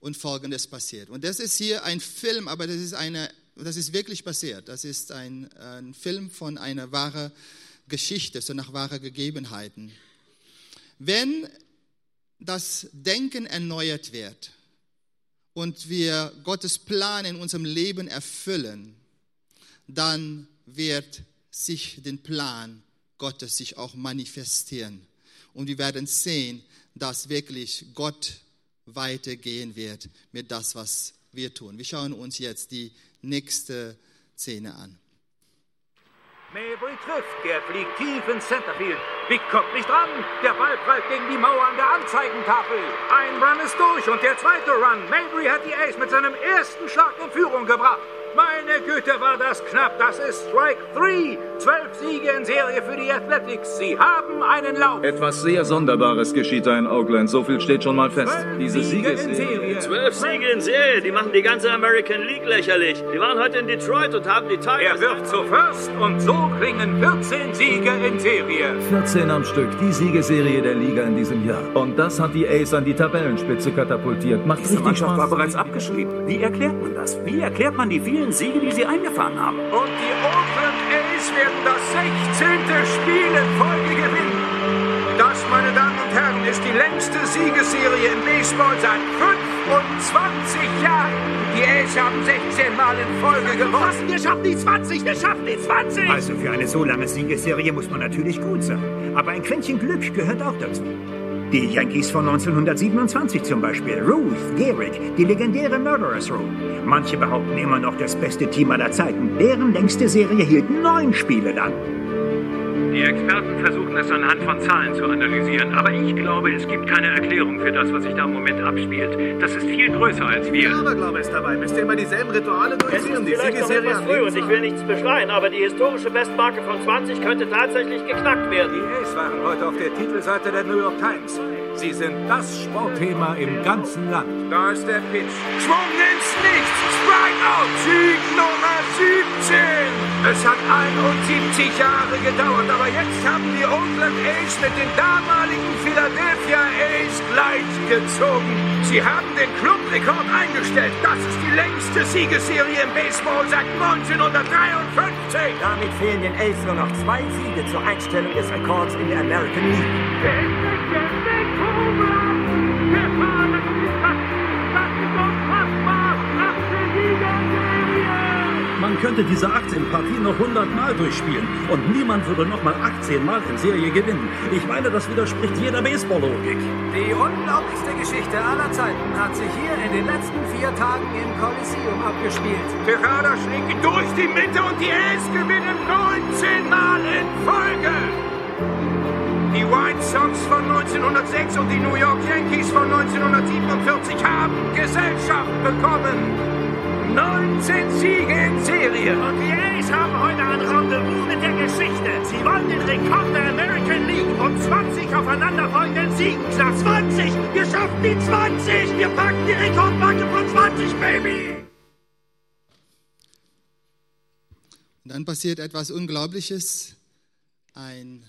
Und Folgendes passiert. Und das ist hier ein Film, aber das ist, eine, das ist wirklich passiert. Das ist ein, ein Film von einer wahren Geschichte, so nach wahren Gegebenheiten. Wenn das Denken erneuert wird, und wir Gottes Plan in unserem Leben erfüllen, dann wird sich den Plan Gottes sich auch manifestieren. Und wir werden sehen, dass wirklich Gott weitergehen wird mit das, was wir tun. Wir schauen uns jetzt die nächste Szene an. Mabry trifft, der fliegt tief ins Centerfield. Big kommt nicht ran, der Ball prallt gegen die Mauer an der Anzeigentafel. Ein Run ist durch und der zweite Run. Mabry hat die Ace mit seinem ersten Schlag in Führung gebracht. Meine Güte, war das knapp. Das ist Strike 3. Zwölf Siege in Serie für die Athletics. Sie haben einen Lauf. Etwas sehr Sonderbares geschieht da in Oakland. So viel steht schon mal fest. Diese Siege in Serie. Zwölf Siege in Serie. Die machen die ganze American League lächerlich. Die waren heute in Detroit und haben die Tigers... Er wirft zu First und so klingen 14 Siege in Serie. 14 am Stück. Die Siegeserie der Liga in diesem Jahr. Und das hat die Ace an die Tabellenspitze katapultiert. Macht Diese Mannschaft Spaß. war bereits abgeschrieben. Wie erklärt man das? Wie erklärt man die vielen Siege, die sie eingefahren haben? Und die Oakland A's werden das 16. Spiel in Folge gewinnen. Das, meine Damen und Herren, ist die längste Siegesserie im Baseball seit 25 Jahren. Die A's haben 16 Mal in Folge gewonnen. Wir schaffen die 20, wir schaffen die 20. Also für eine so lange Siegesserie muss man natürlich gut sein. Aber ein Quäntchen Glück gehört auch dazu. Die Yankees von 1927 zum Beispiel, Ruth, Gehrig, die legendäre Murderers Row. Manche behaupten immer noch das beste Team aller Zeiten. Deren längste Serie hielt neun Spiele lang. Die Experten versuchen es anhand von Zahlen zu analysieren, aber ich glaube, es gibt keine Erklärung für das, was sich da im Moment abspielt. Das ist viel größer als wir. Aberglaube ist dabei. Müsst ihr immer dieselben Rituale Es ist durchführen? Die vielleicht noch etwas früh und ich will nichts beschreien, aber die historische Bestmarke von 20 könnte tatsächlich geknackt werden. Die A's waren heute auf der Titelseite der New York Times. Sie sind das Sportthema im ganzen Land. Da ist der Pitch. Schwung ins Nichts. Strikeout. Sieg Nummer 17. Es hat 71 Jahre gedauert, aber jetzt haben die Oakland A's mit den damaligen Philadelphia A's gleichgezogen. Sie haben den Clubrekord eingestellt. Das ist die längste Siegesserie im Baseball seit 1953. Damit fehlen den A's nur noch zwei Siege zur Einstellung des Rekords in der American League. Könnte diese 18 Partien noch 100 Mal durchspielen und niemand würde noch mal 18 Mal in Serie gewinnen. Ich meine, das widerspricht jeder Baseball-Logik. Die unglaublichste Geschichte aller Zeiten hat sich hier in den letzten vier Tagen im Coliseum abgespielt. Tejada schlägt durch die Mitte und die A's gewinnen 19 Mal in Folge. Die White Sox von 1906 und die New York Yankees von 1947 haben Gesellschaft bekommen. 19 Siege in Serie. Und die A's haben heute ein Rendezvous mit der Geschichte. Sie wollen den Rekord der American League und 20 aufeinanderfolgenden Siegen knapp. 20! Wir schaffen die 20! Wir packen die Rekordmarke von 20, Baby! Und dann passiert etwas Unglaubliches. Ein,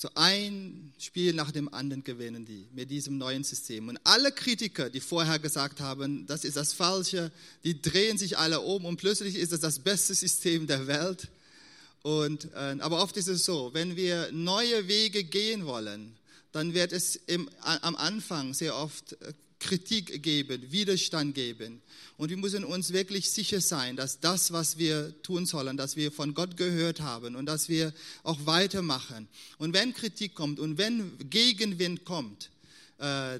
so ein Spiel nach dem anderen gewinnen die mit diesem neuen System. Und alle Kritiker, die vorher gesagt haben, das ist das Falsche, die drehen sich alle um und plötzlich ist es das beste System der Welt. Und, äh, aber oft ist es so, wenn wir neue Wege gehen wollen, dann wird es im, am Anfang sehr oft äh, Kritik geben, Widerstand geben. Und wir müssen uns wirklich sicher sein, dass das, was wir tun sollen, dass wir von Gott gehört haben und dass wir auch weitermachen. Und wenn Kritik kommt und wenn Gegenwind kommt, äh,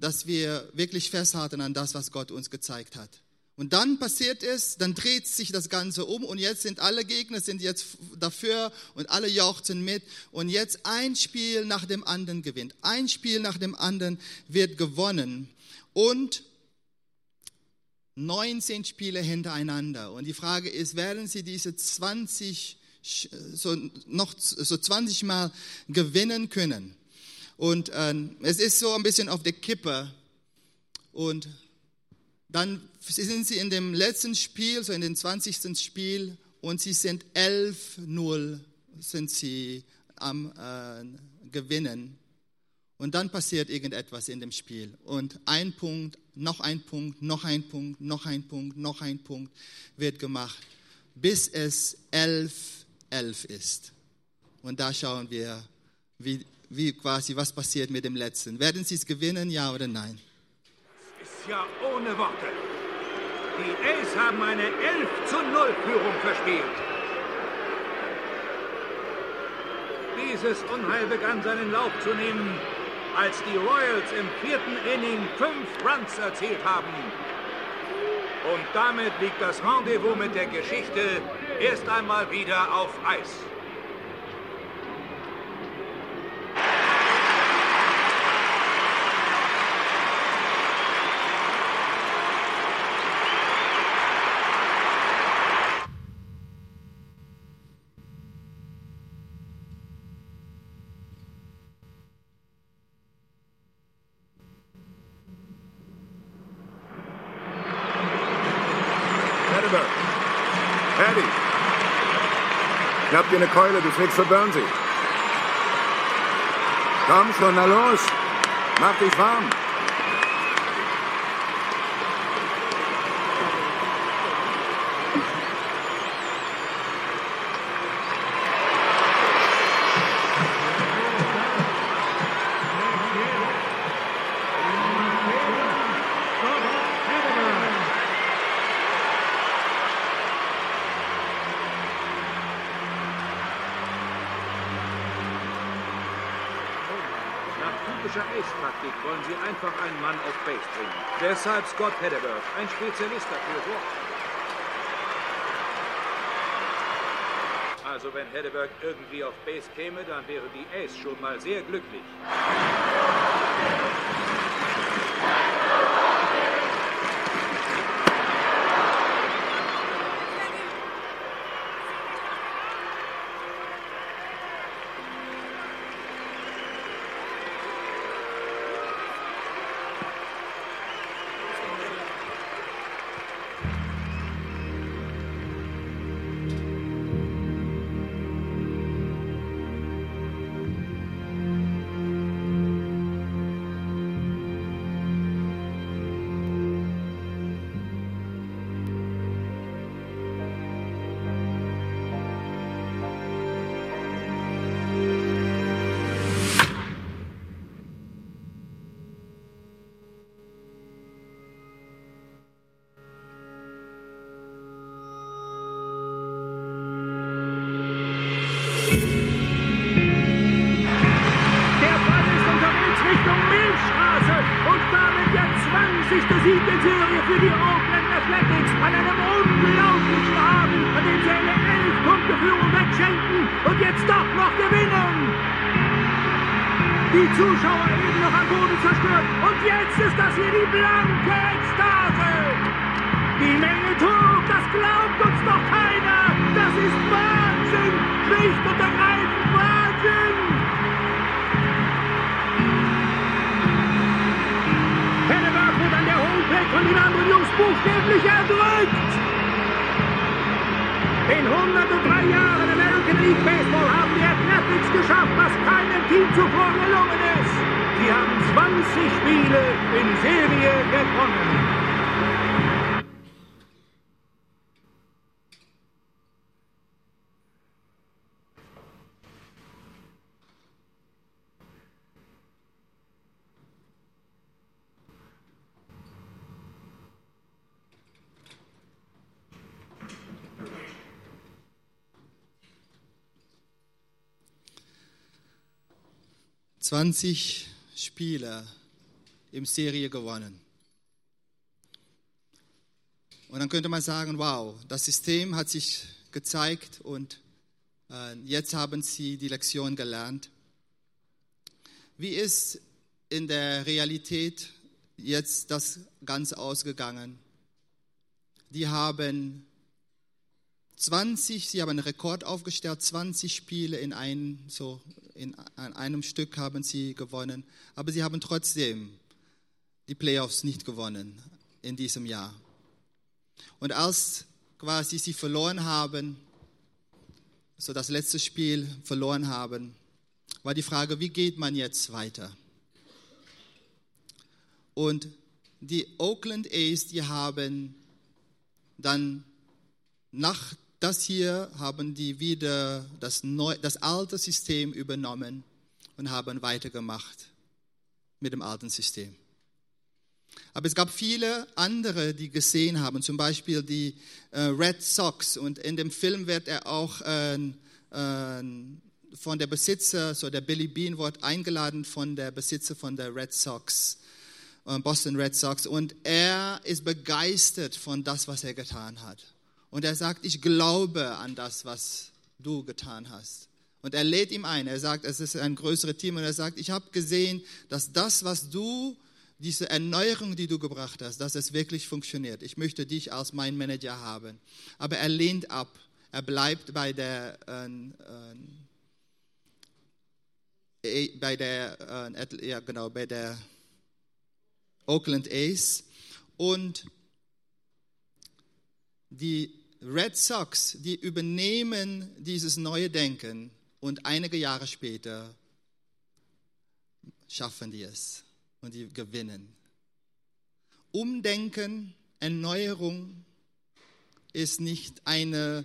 dass wir wirklich festhalten an das, was Gott uns gezeigt hat. Und dann passiert es, dann dreht sich das Ganze um und jetzt sind alle Gegner sind jetzt dafür und alle jauchzen mit und jetzt ein Spiel nach dem anderen gewinnt. Ein Spiel nach dem anderen wird gewonnen und 19 Spiele hintereinander. Und die Frage ist, werden sie diese 20 so noch so 20 Mal gewinnen können. Und äh, es ist so ein bisschen auf der Kippe. Und dann sind sie in dem letzten Spiel, so in dem 20. Spiel, und sie sind 11-0 sind sie am äh, Gewinnen. Und dann passiert irgendetwas in dem Spiel. Und ein Punkt, noch ein Punkt, noch ein Punkt, noch ein Punkt, noch ein Punkt wird gemacht, bis es 11-11 ist. Und da schauen wir, wie, wie quasi, was passiert mit dem letzten. Werden sie es gewinnen, ja oder nein? Das ist ja ohne Worte. Die Ace haben eine 11 zu 0 Führung verspielt. Dieses Unheil begann seinen Lauf zu nehmen, als die Royals im vierten Inning fünf Runs erzielt haben. Und damit liegt das Rendezvous mit der Geschichte erst einmal wieder auf Eis. Hatterberg. Hattie. Schnapp dir eine Keule, du fliegst für Burnsy. Komm schon, na los. Mach dich warm. Typischer Ace-Taktik wollen sie einfach einen Mann auf Base bringen. Deshalb Scott Hedderberg, ein Spezialist dafür. Also wenn Hedderberg irgendwie auf Base käme, dann wäre die Ace schon mal sehr glücklich. Und jetzt doch noch gewinnen. Die Zuschauer eben noch am Boden zerstört und jetzt ist das hier die blanke Ekstase. Die Menge tobt, das glaubt uns doch keiner. Das ist Wahnsinn, schlicht und ergreifend Wahnsinn. Henneberg wird an der Homepage von den anderen Jungs buchstäblich erdrückt. In 103 Jahren American League Baseball haben die Athletics geschafft, was keinem Team zuvor gelungen ist. Sie haben 20 Spiele in Serie gewonnen. Zwanzig Spiele im Serie gewonnen. Und dann könnte man sagen, wow, das System hat sich gezeigt und äh, jetzt haben sie die Lektion gelernt. Wie ist in der Realität jetzt das Ganze ausgegangen? Die haben 20, sie haben einen Rekord aufgestellt, 20 Spiele in, ein, so in einem Stück haben sie gewonnen, aber sie haben trotzdem die Playoffs nicht gewonnen in diesem Jahr. Und als quasi sie verloren haben, so das letzte Spiel verloren haben, war die Frage, wie geht man jetzt weiter? Und die Oakland A's, die haben dann nach das hier haben die wieder das, neu, das alte System übernommen und haben weitergemacht mit dem alten System. Aber es gab viele andere, die gesehen haben, zum Beispiel die äh, Red Sox. Und in dem Film wird er auch äh, äh, von der Besitzer, so der Billy Bean, wird eingeladen von der Besitzer von der Red Sox, äh, Boston Red Sox. Und er ist begeistert von das, was er getan hat. Und er sagt, ich glaube an das, was du getan hast. Und er lädt ihm ein. Er sagt, es ist ein größeres Team. Und er sagt, ich habe gesehen, dass das, was du, diese Erneuerung, die du gebracht hast, dass es wirklich funktioniert. Ich möchte dich als mein Manager haben. Aber er lehnt ab. Er bleibt bei der, äh, äh, bei der, äh, ja genau, bei der Oakland Ace. Und die Red Sox, die übernehmen dieses neue Denken und einige Jahre später schaffen die es und die gewinnen. Umdenken, Erneuerung ist nicht eine,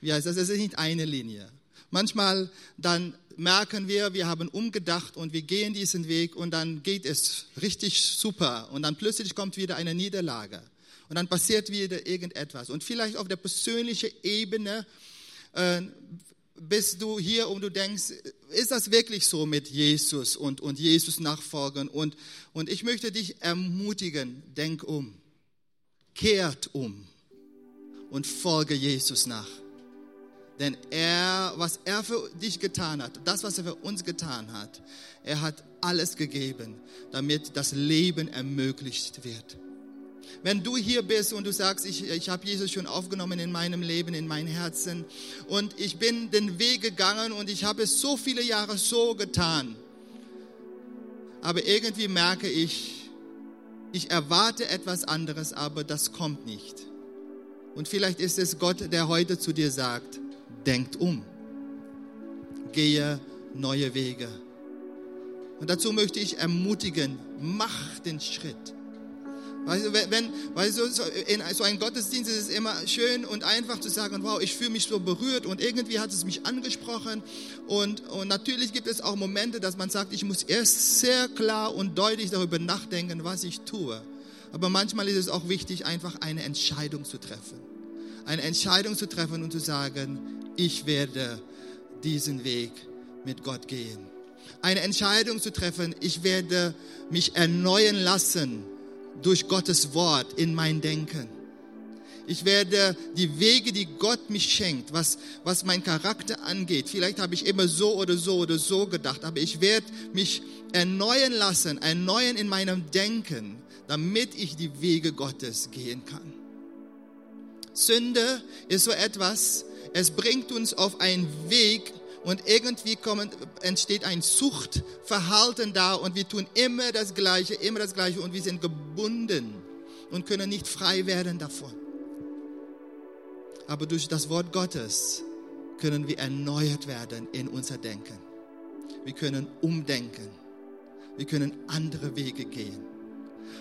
wie heißt das, es ist nicht eine Linie. Manchmal dann merken wir, wir haben umgedacht und wir gehen diesen Weg und dann geht es richtig super und dann plötzlich kommt wieder eine Niederlage und dann passiert wieder irgendetwas. Und vielleicht auf der persönlichen Ebene äh, bist du hier und du denkst, ist das wirklich so mit Jesus und, und Jesus nachfolgen? Und, und ich möchte dich ermutigen, denk um, kehrt um und folge Jesus nach. Denn er, was er für dich getan hat, das, was er für uns getan hat, er hat alles gegeben, damit das Leben ermöglicht wird. Wenn du hier bist und du sagst, ich, ich habe Jesus schon aufgenommen in meinem Leben, in mein Herzen und ich bin den Weg gegangen und ich habe es so viele Jahre so getan, aber irgendwie merke ich, ich erwarte etwas anderes, aber das kommt nicht. Und vielleicht ist es Gott, der heute zu dir sagt, denkt um, gehe neue Wege. Und dazu möchte ich ermutigen, mach den Schritt. Weißt du, wenn, weil so, so, in so einem Gottesdienst ist es immer schön und einfach zu sagen, wow, ich fühle mich so berührt und irgendwie hat es mich angesprochen. Und, und natürlich gibt es auch Momente, dass man sagt, ich muss erst sehr klar und deutlich darüber nachdenken, was ich tue. Aber manchmal ist es auch wichtig, einfach eine Entscheidung zu treffen. Eine Entscheidung zu treffen und zu sagen, ich werde diesen Weg mit Gott gehen. Eine Entscheidung zu treffen, ich werde mich erneuern lassen durch Gottes Wort in mein Denken. Ich werde die Wege, die Gott mich schenkt, was, was mein Charakter angeht, vielleicht habe ich immer so oder so oder so gedacht, aber ich werde mich erneuern lassen, erneuern in meinem Denken, damit ich die Wege Gottes gehen kann. Sünde ist so etwas, es bringt uns auf einen Weg, und irgendwie kommen, entsteht ein Suchtverhalten da und wir tun immer das Gleiche, immer das Gleiche und wir sind gebunden und können nicht frei werden davon. Aber durch das Wort Gottes können wir erneuert werden in unser Denken. Wir können umdenken. Wir können andere Wege gehen.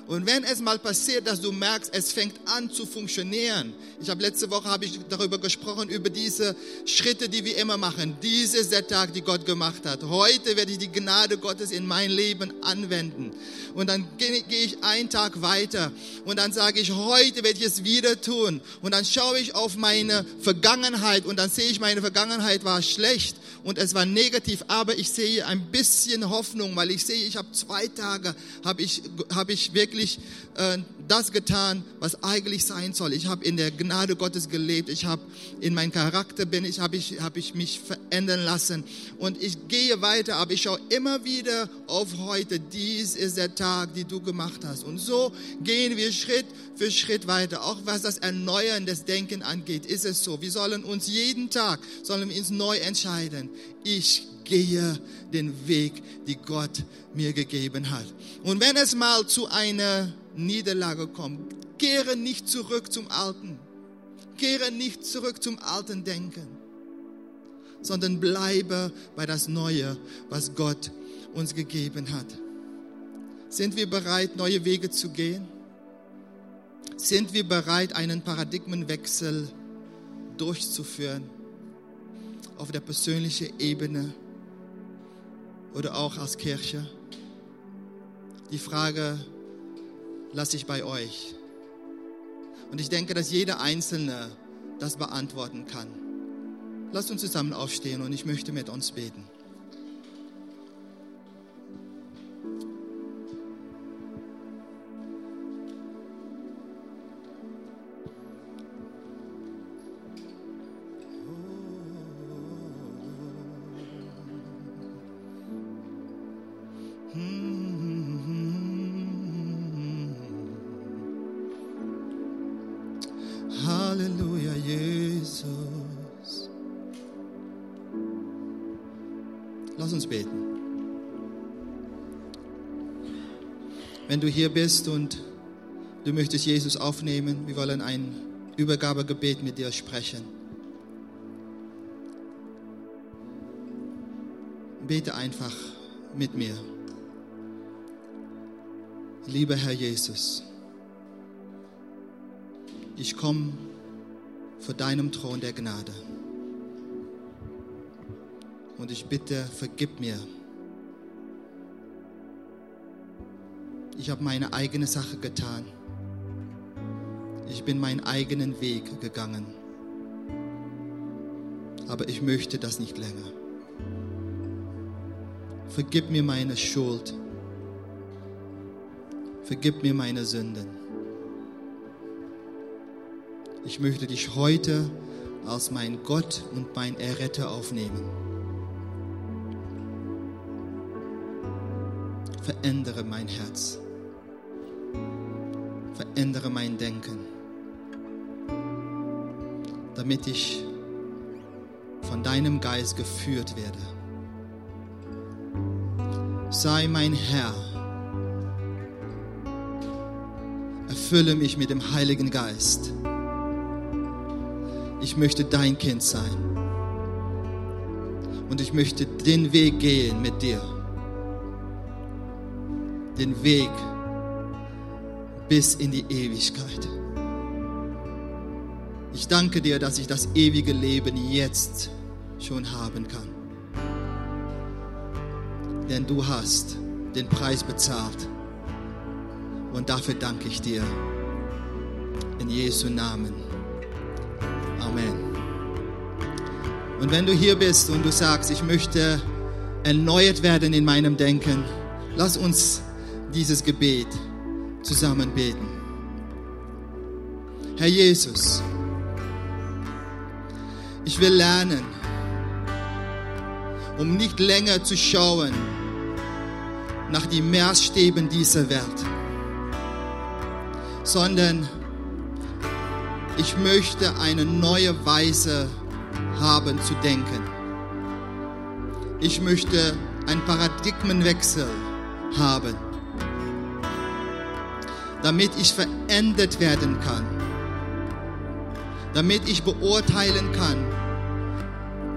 Und wenn es mal passiert, dass du merkst, es fängt an zu funktionieren. Ich habe letzte Woche habe ich darüber gesprochen über diese Schritte, die wir immer machen. Diese ist der Tag, die Gott gemacht hat. Heute werde ich die Gnade Gottes in mein Leben anwenden. Und dann gehe ich einen Tag weiter und dann sage ich, heute werde ich es wieder tun. Und dann schaue ich auf meine Vergangenheit und dann sehe ich, meine Vergangenheit war schlecht und es war negativ, aber ich sehe ein bisschen Hoffnung, weil ich sehe, ich habe zwei Tage, habe ich, habe ich wirklich äh, das getan, was eigentlich sein soll. Ich habe in der Gnade Gottes gelebt. Ich habe in meinem Charakter bin ich, habe ich, habe ich mich verändern lassen. Und ich gehe weiter, aber ich schaue immer wieder auf heute. Dies ist der Tag, den du gemacht hast. Und so gehen wir Schritt für Schritt weiter. Auch was das Erneuern des Denken angeht, ist es so. Wir sollen uns jeden Tag, sollen wir uns neu entscheiden. Ich gehe den Weg, den Gott mir gegeben hat. Und wenn es mal zu einer Niederlage kommt, kehre nicht zurück zum Alten. Kehre nicht zurück zum alten Denken, sondern bleibe bei das Neue, was Gott uns gegeben hat. Sind wir bereit, neue Wege zu gehen? Sind wir bereit, einen Paradigmenwechsel durchzuführen auf der persönlichen Ebene oder auch als Kirche? Die Frage lasse ich bei euch. Und ich denke, dass jeder Einzelne das beantworten kann. Lasst uns zusammen aufstehen und ich möchte mit uns beten. Wenn du hier bist und du möchtest Jesus aufnehmen, wir wollen ein Übergabegebet mit dir sprechen. Bete einfach mit mir. Lieber Herr Jesus, ich komme vor deinem Thron der Gnade. Und ich bitte, vergib mir. Ich habe meine eigene Sache getan. Ich bin meinen eigenen Weg gegangen. Aber ich möchte das nicht länger. Vergib mir meine Schuld. Vergib mir meine Sünden. Ich möchte dich heute als mein Gott und mein Erretter aufnehmen. Verändere mein Herz. Verändere mein Denken, damit ich von deinem Geist geführt werde. Sei mein Herr. Erfülle mich mit dem Heiligen Geist. Ich möchte dein Kind sein. Und ich möchte den Weg gehen mit dir. Den Weg bis in die Ewigkeit. Ich danke dir, dass ich das ewige Leben jetzt schon haben kann. Denn du hast den Preis bezahlt. Und dafür danke ich dir. In Jesu Namen. Amen. Und wenn du hier bist und du sagst, ich möchte erneuert werden in meinem Denken, lass uns dieses Gebet zusammen beten. Herr Jesus, ich will lernen, um nicht länger zu schauen nach den Maßstäben dieser Welt, sondern ich möchte eine neue Weise haben zu denken. Ich möchte einen Paradigmenwechsel haben, damit ich verändert werden kann, damit ich beurteilen kann,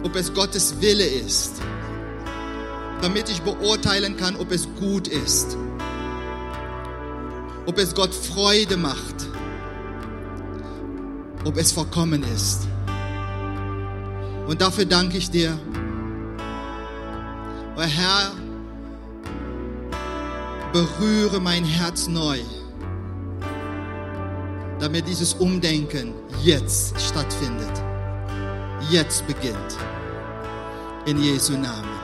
ob es Gottes Wille ist, damit ich beurteilen kann, ob es gut ist, ob es Gott Freude macht, ob es vollkommen ist. Und dafür danke ich dir. Oh Herr, berühre mein Herz neu, damit dieses Umdenken jetzt stattfindet, jetzt beginnt. In Jesu Namen.